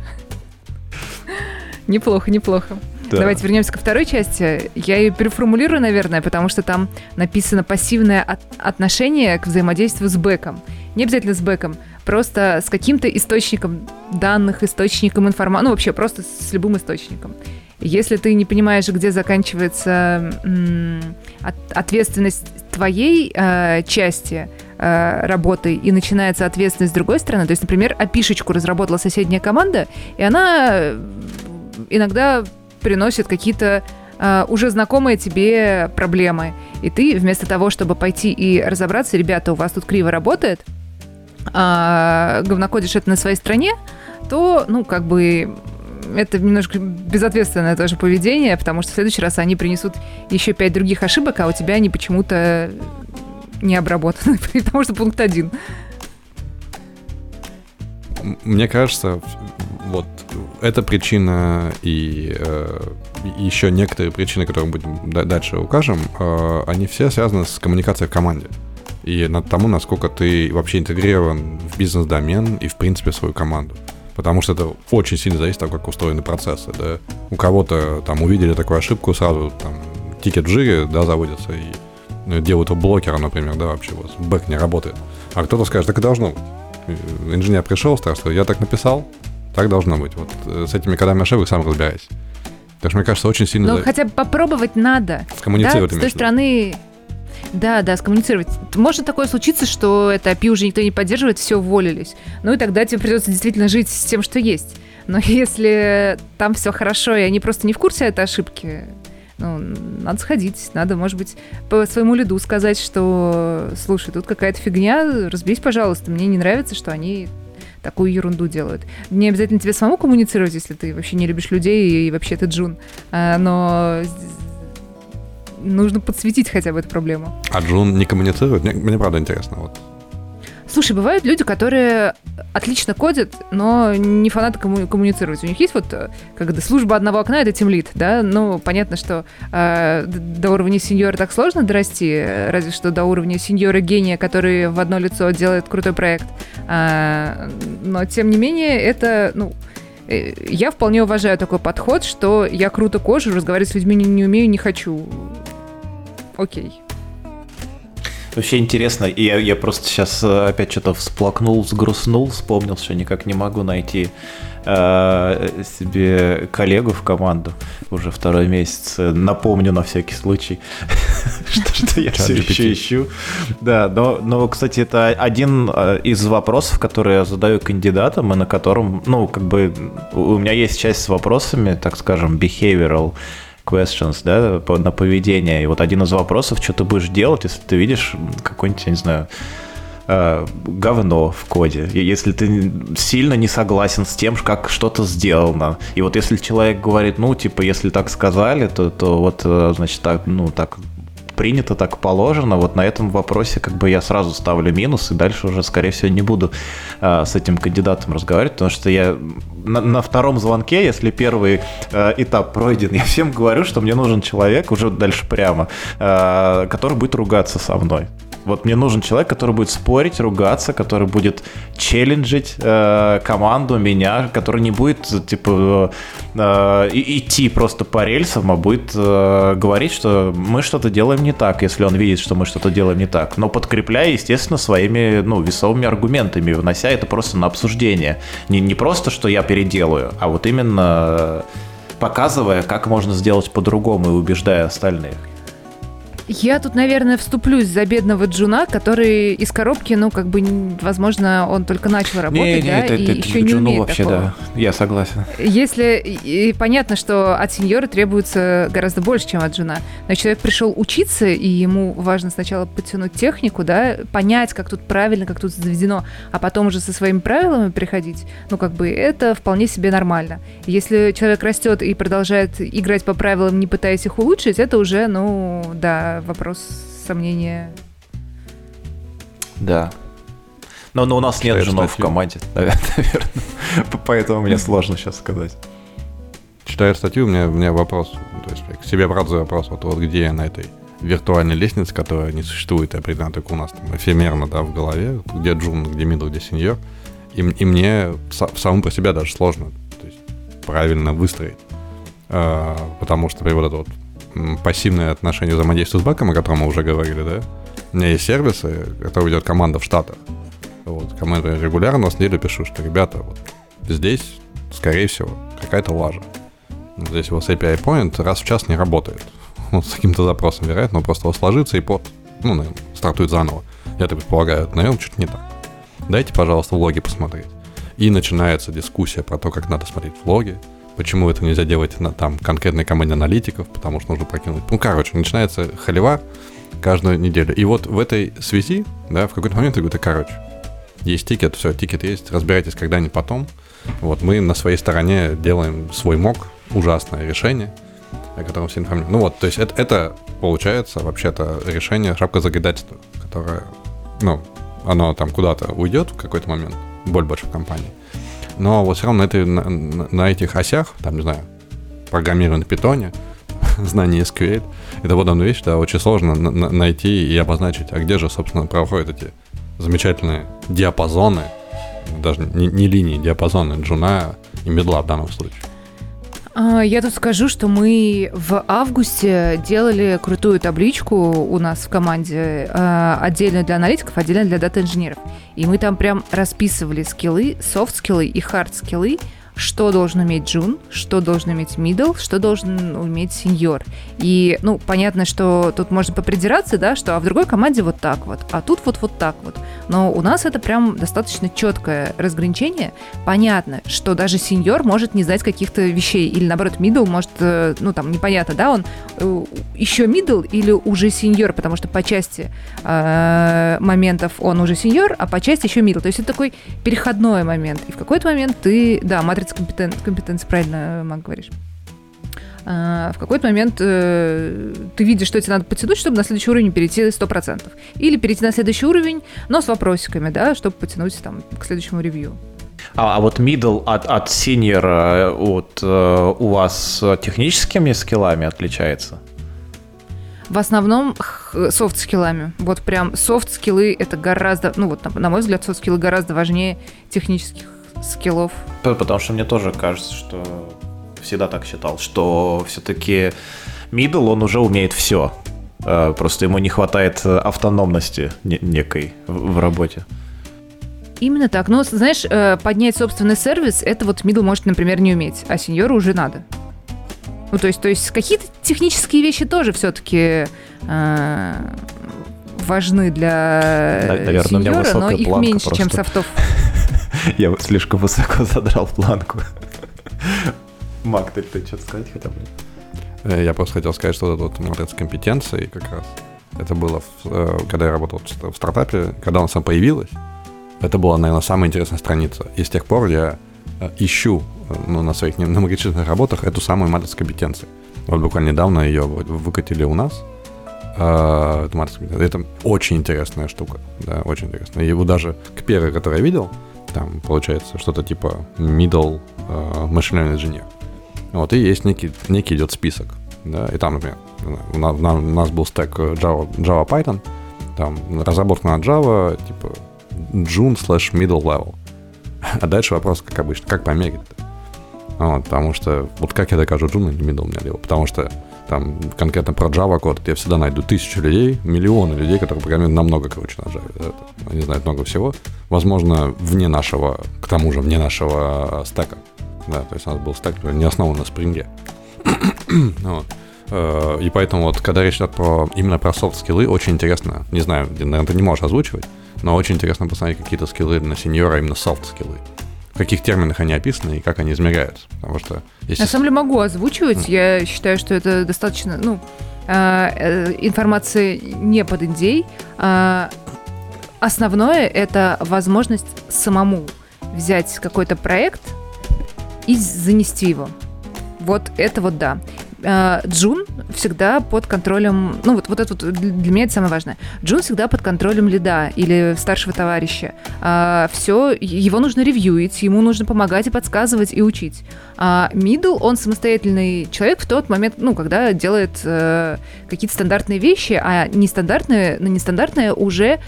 Неплохо, неплохо. Да. Давайте вернемся ко второй части. Я ее переформулирую, наверное, потому что там написано пассивное от- отношение к взаимодействию с бэком. Не обязательно с бэком, просто с каким-то источником данных, источником информации, ну вообще просто с любым источником. Если ты не понимаешь, где заканчивается ответственность твоей э, части э, работы и начинается ответственность с другой стороны, то есть, например, опишечку разработала соседняя команда, и она э, иногда приносит какие-то э, уже знакомые тебе проблемы. И ты вместо того, чтобы пойти и разобраться, ребята, у вас тут криво работает, а, говнокодишь это на своей стране, то, ну, как бы это немножко безответственное тоже поведение, потому что в следующий раз они принесут еще пять других ошибок, а у тебя они почему-то не обработаны, потому что пункт один. Мне кажется, вот эта причина и э, еще некоторые причины, которые мы будем да- дальше укажем, э, они все связаны с коммуникацией в команде. И над тому, насколько ты вообще интегрирован в бизнес-домен и, в принципе, в свою команду. Потому что это очень сильно зависит от того, как устроены процессы. Да? У кого-то там увидели такую ошибку, сразу там тикет в жире, да, заводится и ну, делают его блокером, например, да, вообще вот бэк не работает. А кто-то скажет, так и должно быть. Э, Инженер пришел, сказал, что я так написал, так должно быть. Вот э, с этими кодами ошибок сам разбирайся. Так что, мне кажется, очень сильно Но за- хотя бы попробовать надо. скоммуницировать да, с той стороны... Да, да, скоммуницировать. Может такое случиться, что это API уже никто не поддерживает, все уволились. Ну и тогда тебе придется действительно жить с тем, что есть. Но если там все хорошо, и они просто не в курсе этой ошибки, ну, надо сходить, надо, может быть, по своему лиду сказать, что, слушай, тут какая-то фигня, разберись, пожалуйста, мне не нравится, что они такую ерунду делают. Не обязательно тебе самому коммуницировать, если ты вообще не любишь людей и вообще ты джун, А, но нужно подсветить хотя бы эту проблему. А Джун не коммуницирует? Мне, мне правда интересно. Вот. Слушай, бывают люди, которые отлично кодят, но не фанаты комму- коммуницировать. У них есть вот э, как служба одного окна, это тимлит, да? Ну, понятно, что э, до уровня сеньора так сложно дорасти, разве что до уровня сеньора-гения, который в одно лицо делает крутой проект. А, но, тем не менее, это, ну, э, я вполне уважаю такой подход, что я круто кожу, разговаривать с людьми не, не умею, не хочу. Окей. Вообще интересно, и я, я просто сейчас опять что-то всплакнул, взгрустнул, вспомнил, что никак не могу найти э, себе коллегу в команду уже второй месяц. Напомню на всякий случай, что, я все еще ищу. Да, но, но, кстати, это один э, из вопросов, которые я задаю кандидатам, и на котором, ну, как бы, у меня есть часть с вопросами, так скажем, behavioral, questions, да, по- на поведение. И вот один из вопросов, что ты будешь делать, если ты видишь какой-нибудь, я не знаю, э, говно в коде. Если ты сильно не согласен с тем, как что-то сделано. И вот если человек говорит, ну, типа, если так сказали, то, то вот, э, значит, так, ну, так принято, так положено, вот на этом вопросе как бы я сразу ставлю минус, и дальше уже, скорее всего, не буду э, с этим кандидатом разговаривать, потому что я на, на втором звонке, если первый э, этап пройден, я всем говорю, что мне нужен человек, уже дальше прямо, э, который будет ругаться со мной. Вот мне нужен человек, который будет спорить, ругаться, который будет челленджить э, команду, меня, который не будет, типа, э, идти просто по рельсам, а будет э, говорить, что мы что-то делаем не так, если он видит, что мы что-то делаем не так. Но подкрепляя, естественно, своими, ну, весовыми аргументами, вынося это просто на обсуждение. Не, не просто, что я переделаю, а вот именно показывая, как можно сделать по-другому и убеждая остальных. Я тут, наверное, вступлюсь за бедного Джуна, который из коробки, ну, как бы, возможно, он только начал работать, не, не, да, это, и это, еще не умеет вообще, такого. да, я согласен. Если, и понятно, что от сеньора требуется гораздо больше, чем от Джуна, но человек пришел учиться, и ему важно сначала подтянуть технику, да, понять, как тут правильно, как тут заведено, а потом уже со своими правилами приходить, ну, как бы, это вполне себе нормально. Если человек растет и продолжает играть по правилам, не пытаясь их улучшить, это уже, ну, да, вопрос сомнения. Да. Но, но у нас Читаю нет женов статью. в команде, наверное. Поэтому мне сложно сейчас сказать. Читаю статью, у меня, у меня вопрос. То есть к себе, правда, вопрос. Вот, вот где я на этой виртуальной лестнице, которая не существует, определенно только у нас там эфемерно, да, в голове, где джун, где мидл, где сеньор. И, и мне в самом по себе даже сложно то есть, правильно выстроить. А, потому что при вот это вот пассивное отношение взаимодействия с бэком, о котором мы уже говорили, да? У меня есть сервисы, которые ведет команда в Штатах. Вот, команда регулярно с неделю пишу, что, ребята, вот здесь, скорее всего, какая-то лажа. Здесь у вас API point раз в час не работает. Вот с каким-то запросом, вероятно, он просто сложится и под, ну, наверное, стартует заново. Я так предполагаю, наверное, что-то не так. Дайте, пожалуйста, в логи посмотреть. И начинается дискуссия про то, как надо смотреть в логи, Почему это нельзя делать на там конкретной команде аналитиков, потому что нужно прокинуть. Ну, короче, начинается холивар каждую неделю. И вот в этой связи, да, в какой-то момент я говорю, короче, есть тикет, все, тикет есть, разбирайтесь когда-нибудь потом. Вот мы на своей стороне делаем свой мок, ужасное решение, о котором все информируем. Ну вот, то есть это, это получается вообще-то решение шапка загадательства, которое, ну, оно там куда-то уйдет в какой-то момент, боль больше в компании но вот все равно на, этой, на, на этих осях, там, не знаю, программирование на питоне, знание SQL, это вот одна вещь, да, очень сложно на- найти и обозначить, а где же, собственно, проходят эти замечательные диапазоны, даже не, не линии, диапазоны джуна и мидла в данном случае. А, я тут скажу, что мы в августе делали крутую табличку у нас в команде, а, отдельно для аналитиков, отдельно для дата-инженеров. И мы там прям расписывали скиллы, софт-скиллы и хард-скиллы, что должен уметь джун, что должен уметь middle, что должен уметь сеньор. И, ну, понятно, что тут можно попридираться, да, что а в другой команде вот так вот, а тут вот вот так вот. Но у нас это прям достаточно четкое разграничение. Понятно, что даже сеньор может не знать каких-то вещей, или наоборот, middle может, э, ну, там, непонятно, да, он э, еще middle или уже сеньор, потому что по части э, моментов он уже сеньор, а по части еще middle. То есть это такой переходной момент. И в какой-то момент ты, да, матрица матрица компетен... компетенции, правильно, э, Мак, говоришь. А, в какой-то момент э, ты видишь, что тебе надо потянуть, чтобы на следующий уровень перейти 100%. Или перейти на следующий уровень, но с вопросиками, да, чтобы потянуть там к следующему ревью. А, а вот middle от, от senior э, от, э, у вас техническими скиллами отличается? В основном софт-скиллами. Вот прям софт-скиллы это гораздо, ну вот на мой взгляд, софт-скиллы гораздо важнее технических скиллов. Потому что мне тоже кажется, что всегда так считал, что все-таки мидл, он уже умеет все. Э, просто ему не хватает автономности некой в работе. Именно так. Но, знаешь, э, поднять собственный сервис, это вот мидл может, например, не уметь, а сеньору уже надо. Ну, то есть, то есть какие-то технические вещи тоже все-таки э, важны для Наверное, сеньора, но их меньше, просто. чем софтов. Я слишком высоко задрал планку. Мак, ты, ты что-то сказать хотел бы? Э, я просто хотел сказать, что вот матрица компетенции как раз. Это было, э, когда я работал в стартапе, когда он сам появилась. Это была, наверное, самая интересная страница. И с тех пор я э, ищу ну, на своих на многочисленных работах эту самую матрицу компетенции. Вот буквально недавно ее выкатили у нас. Это очень интересная штука, да, очень интересная. Вот даже к первой, которую я видел, там получается что-то типа middle uh, machine engineer. Вот, и есть некий, некий идет список, да, и там, например, у нас, у нас был стек Java, Java Python, там разработка на Java, типа June slash middle level. А дальше вопрос, как обычно, как померить-то? Вот, потому что, вот как я докажу June или middle мне дело? Потому что там конкретно про Java код я всегда найду тысячу людей, миллионы людей, которые программируют намного круче на Java. Они знают много всего. Возможно, вне нашего, к тому же, вне нашего стека. Да, то есть у нас был стек, не основан на спринге. вот. Э, и поэтому вот, когда речь идет про, именно про софт-скиллы, очень интересно, не знаю, наверное, ты не можешь озвучивать, но очень интересно посмотреть какие-то скиллы на сеньора, именно софт-скиллы. В каких терминах они описаны и как они измеряются. Потому что... Если... На самом деле могу озвучивать. Я считаю, что это достаточно, ну, э, э, информации не под индей. Основное — это возможность самому взять какой-то проект и занести его. Вот это вот да. Э, Джун всегда под контролем, ну вот, вот это вот для меня это самое важное. Джун всегда под контролем лида или старшего товарища. А, все, его нужно ревьюить, ему нужно помогать и подсказывать и учить. А Мидл, он самостоятельный человек в тот момент, ну, когда делает э, какие-то стандартные вещи, а нестандартные, на нестандартное уже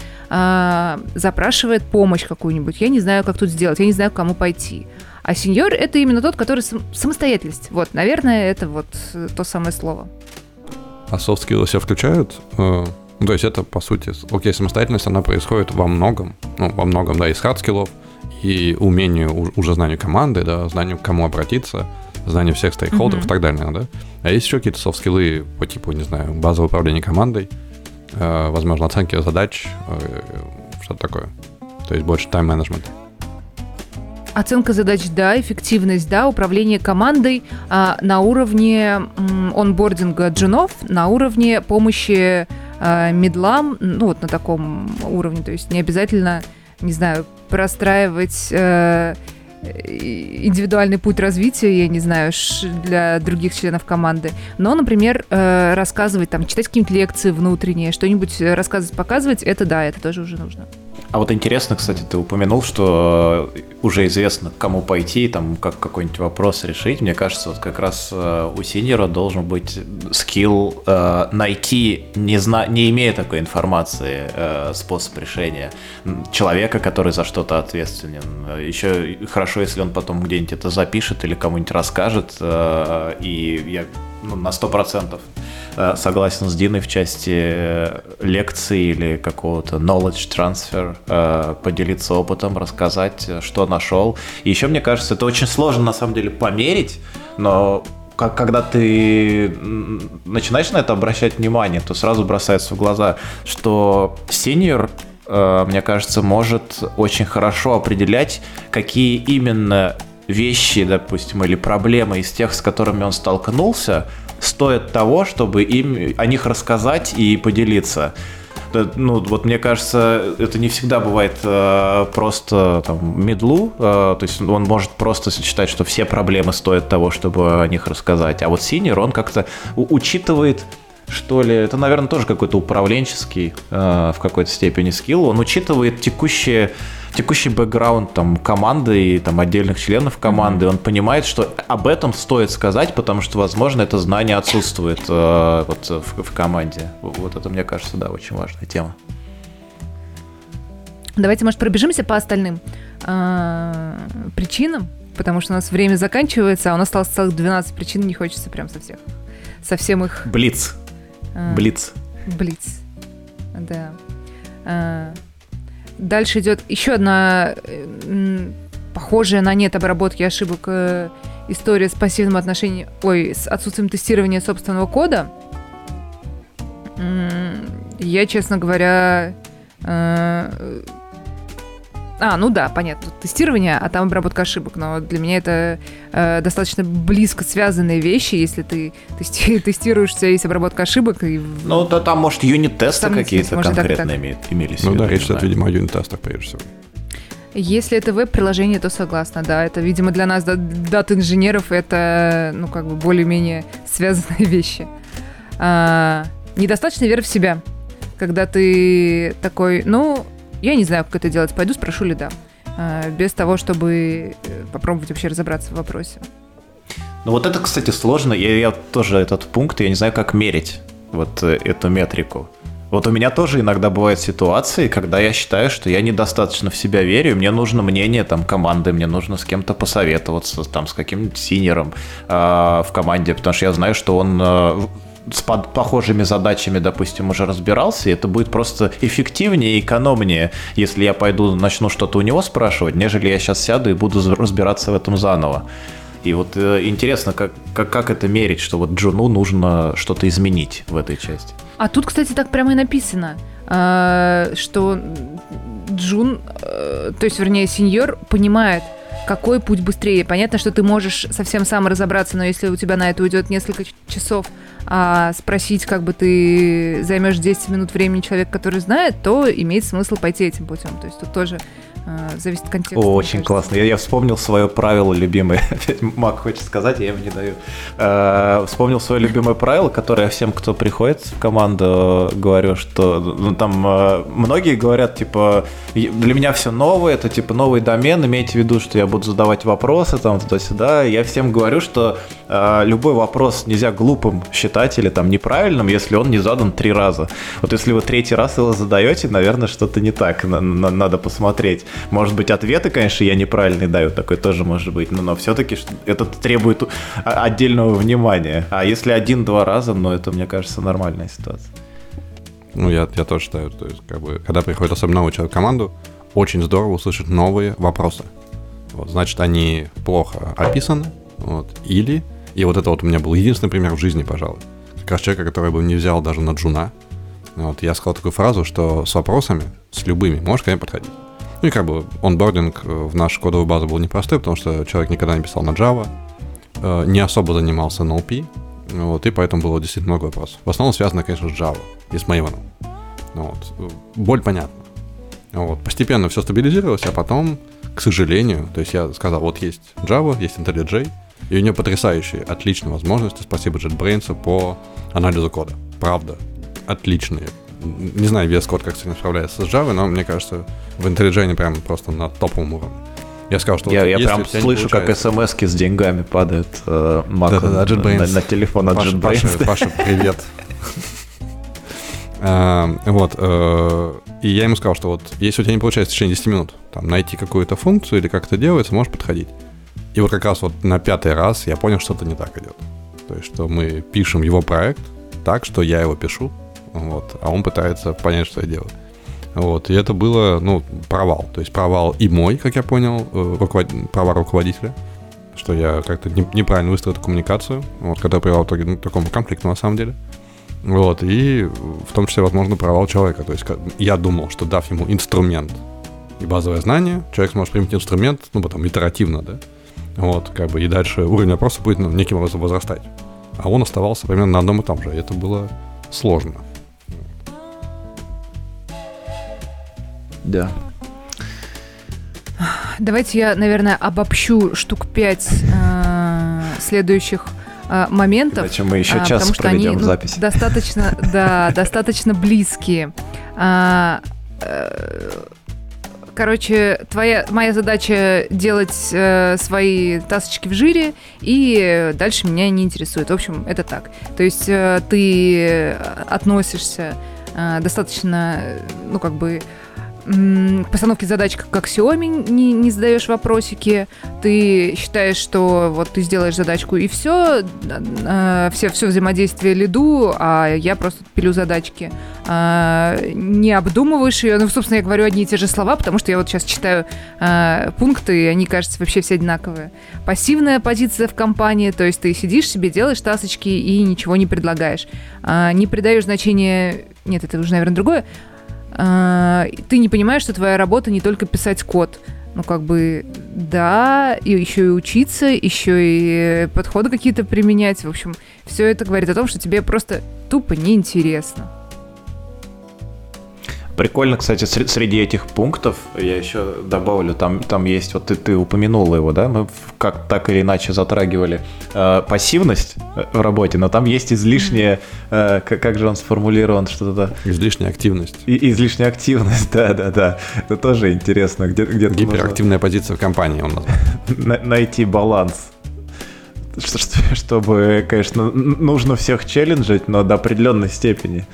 запрашивает помощь какую-нибудь. Я не знаю, как тут сделать, я не знаю, к кому пойти. А сеньор — это именно тот, который сам, самостоятельность. Вот, наверное, это вот э, то самое слово. А skills все включают? Э, ну, то есть это, по сути, окей, самостоятельность, она происходит во многом, ну, во многом, да, из hard скиллов и умению, уже знанию команды, да, знанию, к кому обратиться, знанию всех стейкхолдеров mm-hmm. и так далее, да. А есть еще какие-то soft скиллы по типу, не знаю, базового управления командой, э, возможно, оценки задач, э, что-то такое. То есть больше тайм-менеджмента. Оценка задач, да, эффективность, да, управление командой а, на уровне м, онбординга джунов, на уровне помощи а, медлам, ну вот на таком уровне, то есть не обязательно, не знаю, простраивать а, индивидуальный путь развития, я не знаю, для других членов команды. Но, например, э, рассказывать, там, читать какие-нибудь лекции внутренние, что-нибудь рассказывать, показывать, это да, это тоже уже нужно. А вот интересно, кстати, ты упомянул, что уже известно, к кому пойти, там, как какой-нибудь вопрос решить. Мне кажется, вот как раз э, у синьора должен быть скилл э, найти, не, зна не имея такой информации, э, способ решения человека, который за что-то ответственен. Еще хорошо, если он потом где-нибудь это запишет или кому-нибудь расскажет, э, и я ну, на сто процентов Э, согласен с Диной в части э, лекции или какого-то knowledge transfer, э, поделиться опытом, рассказать, что нашел. И еще, мне кажется, это очень сложно на самом деле померить, но как, когда ты начинаешь на это обращать внимание, то сразу бросается в глаза, что сеньор мне кажется, может очень хорошо определять, какие именно вещи, допустим, или проблемы из тех, с которыми он столкнулся, стоят того, чтобы им о них рассказать и поделиться. Ну, вот мне кажется, это не всегда бывает э, просто там медлу, э, то есть он может просто считать, что все проблемы стоят того, чтобы о них рассказать. А вот синер, он как-то учитывает что ли, это, наверное, тоже какой-то управленческий э, в какой-то степени скилл. Он учитывает текущие текущий бэкграунд там команды и там отдельных членов команды, mm-hmm. он понимает, что об этом стоит сказать, потому что, возможно, это знание отсутствует э, вот в, в команде. Вот это, мне кажется, да, очень важная тема. Давайте, может, пробежимся по остальным э, причинам, потому что у нас время заканчивается, а у нас осталось целых 12 причин, не хочется прям со всех. Со всем их... Блиц. А, Блиц. Блиц. Да. А, Дальше идет еще одна похожая на нет обработки ошибок э, история с пассивным отношением, ой, с отсутствием тестирования собственного кода. Я, честно говоря, э, а, ну да, понятно. Тут тестирование, а там обработка ошибок. Но для меня это э, достаточно близко связанные вещи, если ты тести- тестируешь, у тебя есть обработка ошибок. И... Ну, то там, может, юнит-тесты какие-то конкретные так. имелись. Ну да, речь идет, видимо, о юнит-тестах, прежде всего. Если это веб-приложение, то согласна, да. Это, видимо, для нас, дат-инженеров, это, ну, как бы более-менее связанные вещи. А, недостаточно веры в себя. Когда ты такой, ну, я не знаю, как это делать. Пойду спрошу Лида. А, без того, чтобы э, попробовать вообще разобраться в вопросе. Ну вот это, кстати, сложно. Я, я тоже этот пункт, я не знаю, как мерить вот э, эту метрику. Вот у меня тоже иногда бывают ситуации, когда я считаю, что я недостаточно в себя верю, мне нужно мнение там команды, мне нужно с кем-то посоветоваться, там с каким-нибудь синером э, в команде, потому что я знаю, что он э, с под, похожими задачами, допустим, уже разбирался, и это будет просто эффективнее и экономнее, если я пойду начну что-то у него спрашивать, нежели я сейчас сяду и буду разбираться в этом заново. И вот э, интересно, как, как, как это мерить, что вот Джуну нужно что-то изменить в этой части. А тут, кстати, так прямо и написано, э, что Джун, э, то есть, вернее, сеньор понимает, какой путь быстрее. Понятно, что ты можешь совсем сам разобраться, но если у тебя на это уйдет несколько часов, а спросить, как бы ты займешь 10 минут времени человека, который знает, то имеет смысл пойти этим путем. То есть тут тоже э, зависит от контекста. очень классно. Я, я вспомнил свое правило любимое. Опять Мак хочет сказать, я ему не даю. Э, вспомнил свое любимое правило, которое всем, кто приходит в команду, говорю, что ну, там э, многие говорят, типа, для меня все новое, это типа новый домен, имейте в виду, что я буду задавать вопросы там туда-сюда. Я всем говорю, что э, любой вопрос нельзя глупым считать или там неправильным, если он не задан три раза. Вот если вы третий раз его задаете, наверное, что-то не так, на, на, надо посмотреть. Может быть, ответы, конечно, я неправильные даю, такое тоже может быть, но, но все-таки это требует отдельного внимания. А если один-два раза, ну, это, мне кажется, нормальная ситуация. Ну, я, я тоже считаю, то есть, как бы, когда приходит особенно новый человек в команду, очень здорово услышать новые вопросы. Вот, значит, они плохо описаны, вот, или, и вот это вот у меня был единственный пример в жизни, пожалуй, как раз человека, который бы не взял даже на джуна, вот, я сказал такую фразу, что с вопросами, с любыми, можешь ко мне подходить. Ну и как бы онбординг в нашу кодовую базу был непростой, потому что человек никогда не писал на Java, э, не особо занимался NLP, вот, и поэтому было действительно много вопросов. В основном связано, конечно, с Java и с Maven. Вот. Боль понятна. Вот. Постепенно все стабилизировалось, а потом, к сожалению, то есть я сказал, вот есть Java, есть IntelliJ, и у нее потрясающие, отличные возможности, спасибо JetBrains, по анализу кода. Правда, отличные. Не знаю, VS Code как с этим справляется с Java, но мне кажется, в IntelliJ прям просто на топовом уровне. Я сказал, что я, вот, я прям слышу, как смс с деньгами падают э, Mac да, да, да, на, на телефон от Паша, JetBrains. Паша, Паша, привет. Uh, вот, uh, и я ему сказал, что вот если у тебя не получается в течение 10 минут найти какую-то функцию или как это делается, можешь подходить. И вот как раз вот на пятый раз я понял, что это не так идет. То есть, что мы пишем его проект так, что я его пишу, вот, а он пытается понять, что я делаю. Вот, и это было, ну, провал. То есть провал и мой, как я понял, э, руковод... провал руководителя, что я как-то не, неправильно выстроил коммуникацию, вот, когда привел в итоге ну, к такому конфликту на самом деле. Вот, и в том числе, возможно, провал человека. То есть я думал, что дав ему инструмент и базовое знание, человек сможет применить инструмент, ну, потом итеративно, да, вот, как бы, и дальше уровень вопроса будет ну, неким образом возрастать. А он оставался примерно на одном и том же, и это было сложно. Да. Давайте я, наверное, обобщу штук пять э, следующих э, моментов. Иначе мы еще час потому что они, ну, запись. достаточно, да, достаточно близкие. А, э, короче, твоя, моя задача делать э, свои тасочки в жире, и дальше меня не интересует. В общем, это так. То есть э, ты относишься э, достаточно, ну, как бы постановки задач как аксиоме не, не задаешь вопросики, ты считаешь, что вот ты сделаешь задачку и все, э, все, все взаимодействие лиду, а я просто пилю задачки. Э, не обдумываешь ее, ну, собственно, я говорю одни и те же слова, потому что я вот сейчас читаю э, пункты, и они, кажется, вообще все одинаковые. Пассивная позиция в компании, то есть ты сидишь себе, делаешь тасочки и ничего не предлагаешь. Э, не придаешь значения... Нет, это уже, наверное, другое а, ты не понимаешь, что твоя работа не только писать код. Ну, как бы, да, и еще и учиться, еще и подходы какие-то применять. В общем, все это говорит о том, что тебе просто тупо неинтересно. Прикольно, кстати, среди этих пунктов я еще добавлю, там, там есть, вот ты, ты упомянул его, да, мы как так или иначе затрагивали э, пассивность э, в работе, но там есть излишняя, э, как, как же он сформулирован, что-то... Излишняя активность. И, излишняя активность, да-да-да, это тоже интересно. Где, где Гиперактивная нужно... позиция в компании он назвал. Найти баланс чтобы, конечно, нужно всех челленджить, но до определенной степени.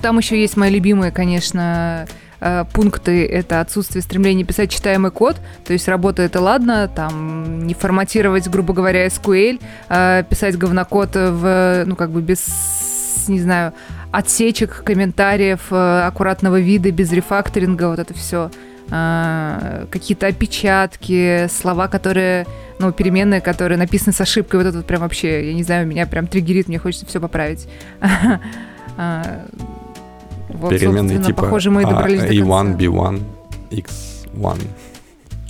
Там еще есть мои любимые, конечно, э, пункты это отсутствие стремления писать читаемый код, то есть работа это ладно, там не форматировать, грубо говоря, SQL, э, писать говнокод в, ну как бы без, не знаю, отсечек, комментариев, э, аккуратного вида, без рефакторинга, вот это все. Какие-то опечатки, слова, которые, ну, переменные, которые написаны с ошибкой, вот это вот прям вообще, я не знаю, меня прям триггерит, мне хочется все поправить. Вот, Переменные типа похоже, мы добрались а, A1, B1, X1.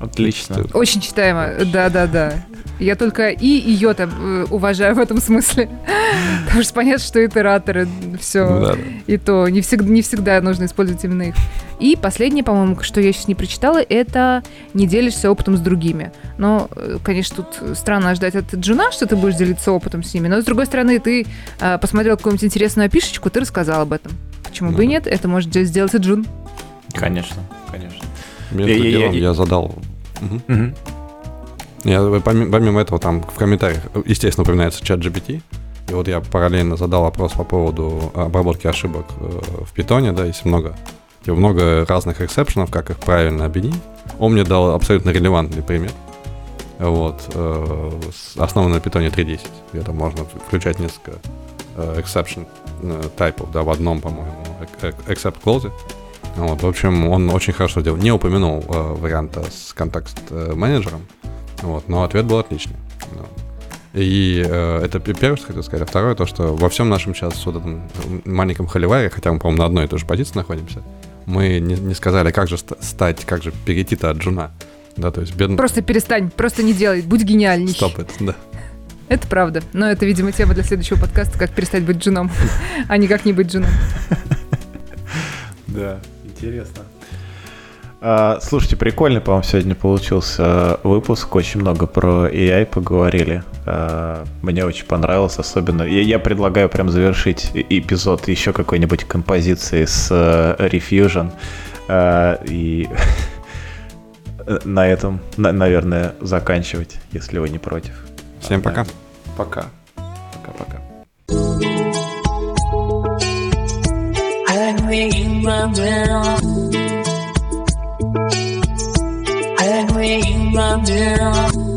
Отлично. Очень читаемо, да-да-да. Я только и ее там э, уважаю в этом смысле. Потому что понятно, что итераторы, все. Ну, да. И то не всегда, не всегда нужно использовать именно их. И последнее, по-моему, что я сейчас не прочитала, это не делишься опытом с другими. Но, э, конечно, тут странно ждать от Джуна, что ты будешь делиться опытом с ними. Но, с другой стороны, ты э, посмотрел какую-нибудь интересную апишечку, ты рассказал об этом. Почему ну, бы и нет? Это может сделать и Джун. Конечно, конечно. Между я, делом я, я, я задал... Угу. Угу. Я, помимо, помимо этого, там в комментариях, естественно, упоминается ChatGPT. И вот я параллельно задал вопрос по поводу обработки ошибок э, в питоне, да, есть много, типа много разных эксепшенов, как их правильно объединить. Он мне дал абсолютно релевантный пример. Вот, э, основан на питоне 3.10, где там можно включать несколько э, exception тайпов, да, в одном, по-моему, except clause. Вот, в общем, он очень хорошо сделал. Не упомянул э, варианта с контекст-менеджером, вот, но ответ был отличный. Да. И э, это первое, что хотел сказать. А второе, то, что во всем нашем сейчас вот этом маленьком холиваре, хотя мы, по-моему, на одной и той же позиции находимся, мы не, не сказали, как же стать, как же перейти-то от джуна. Да, то есть бедный... Просто перестань, просто не делай, будь гениальней. Стоп это, да. Это правда. Но это, видимо, тема для следующего подкаста, как перестать быть джуном, а не как не быть джуном. Да, интересно. А, слушайте, прикольный, по-моему, сегодня получился выпуск. Очень много про AI поговорили. А, мне очень понравилось, особенно. Я, предлагаю прям завершить эпизод еще какой-нибудь композицией с Refusion. А, и на этом, на, наверное, заканчивать, если вы не против. Всем пока. Пока. Пока-пока. I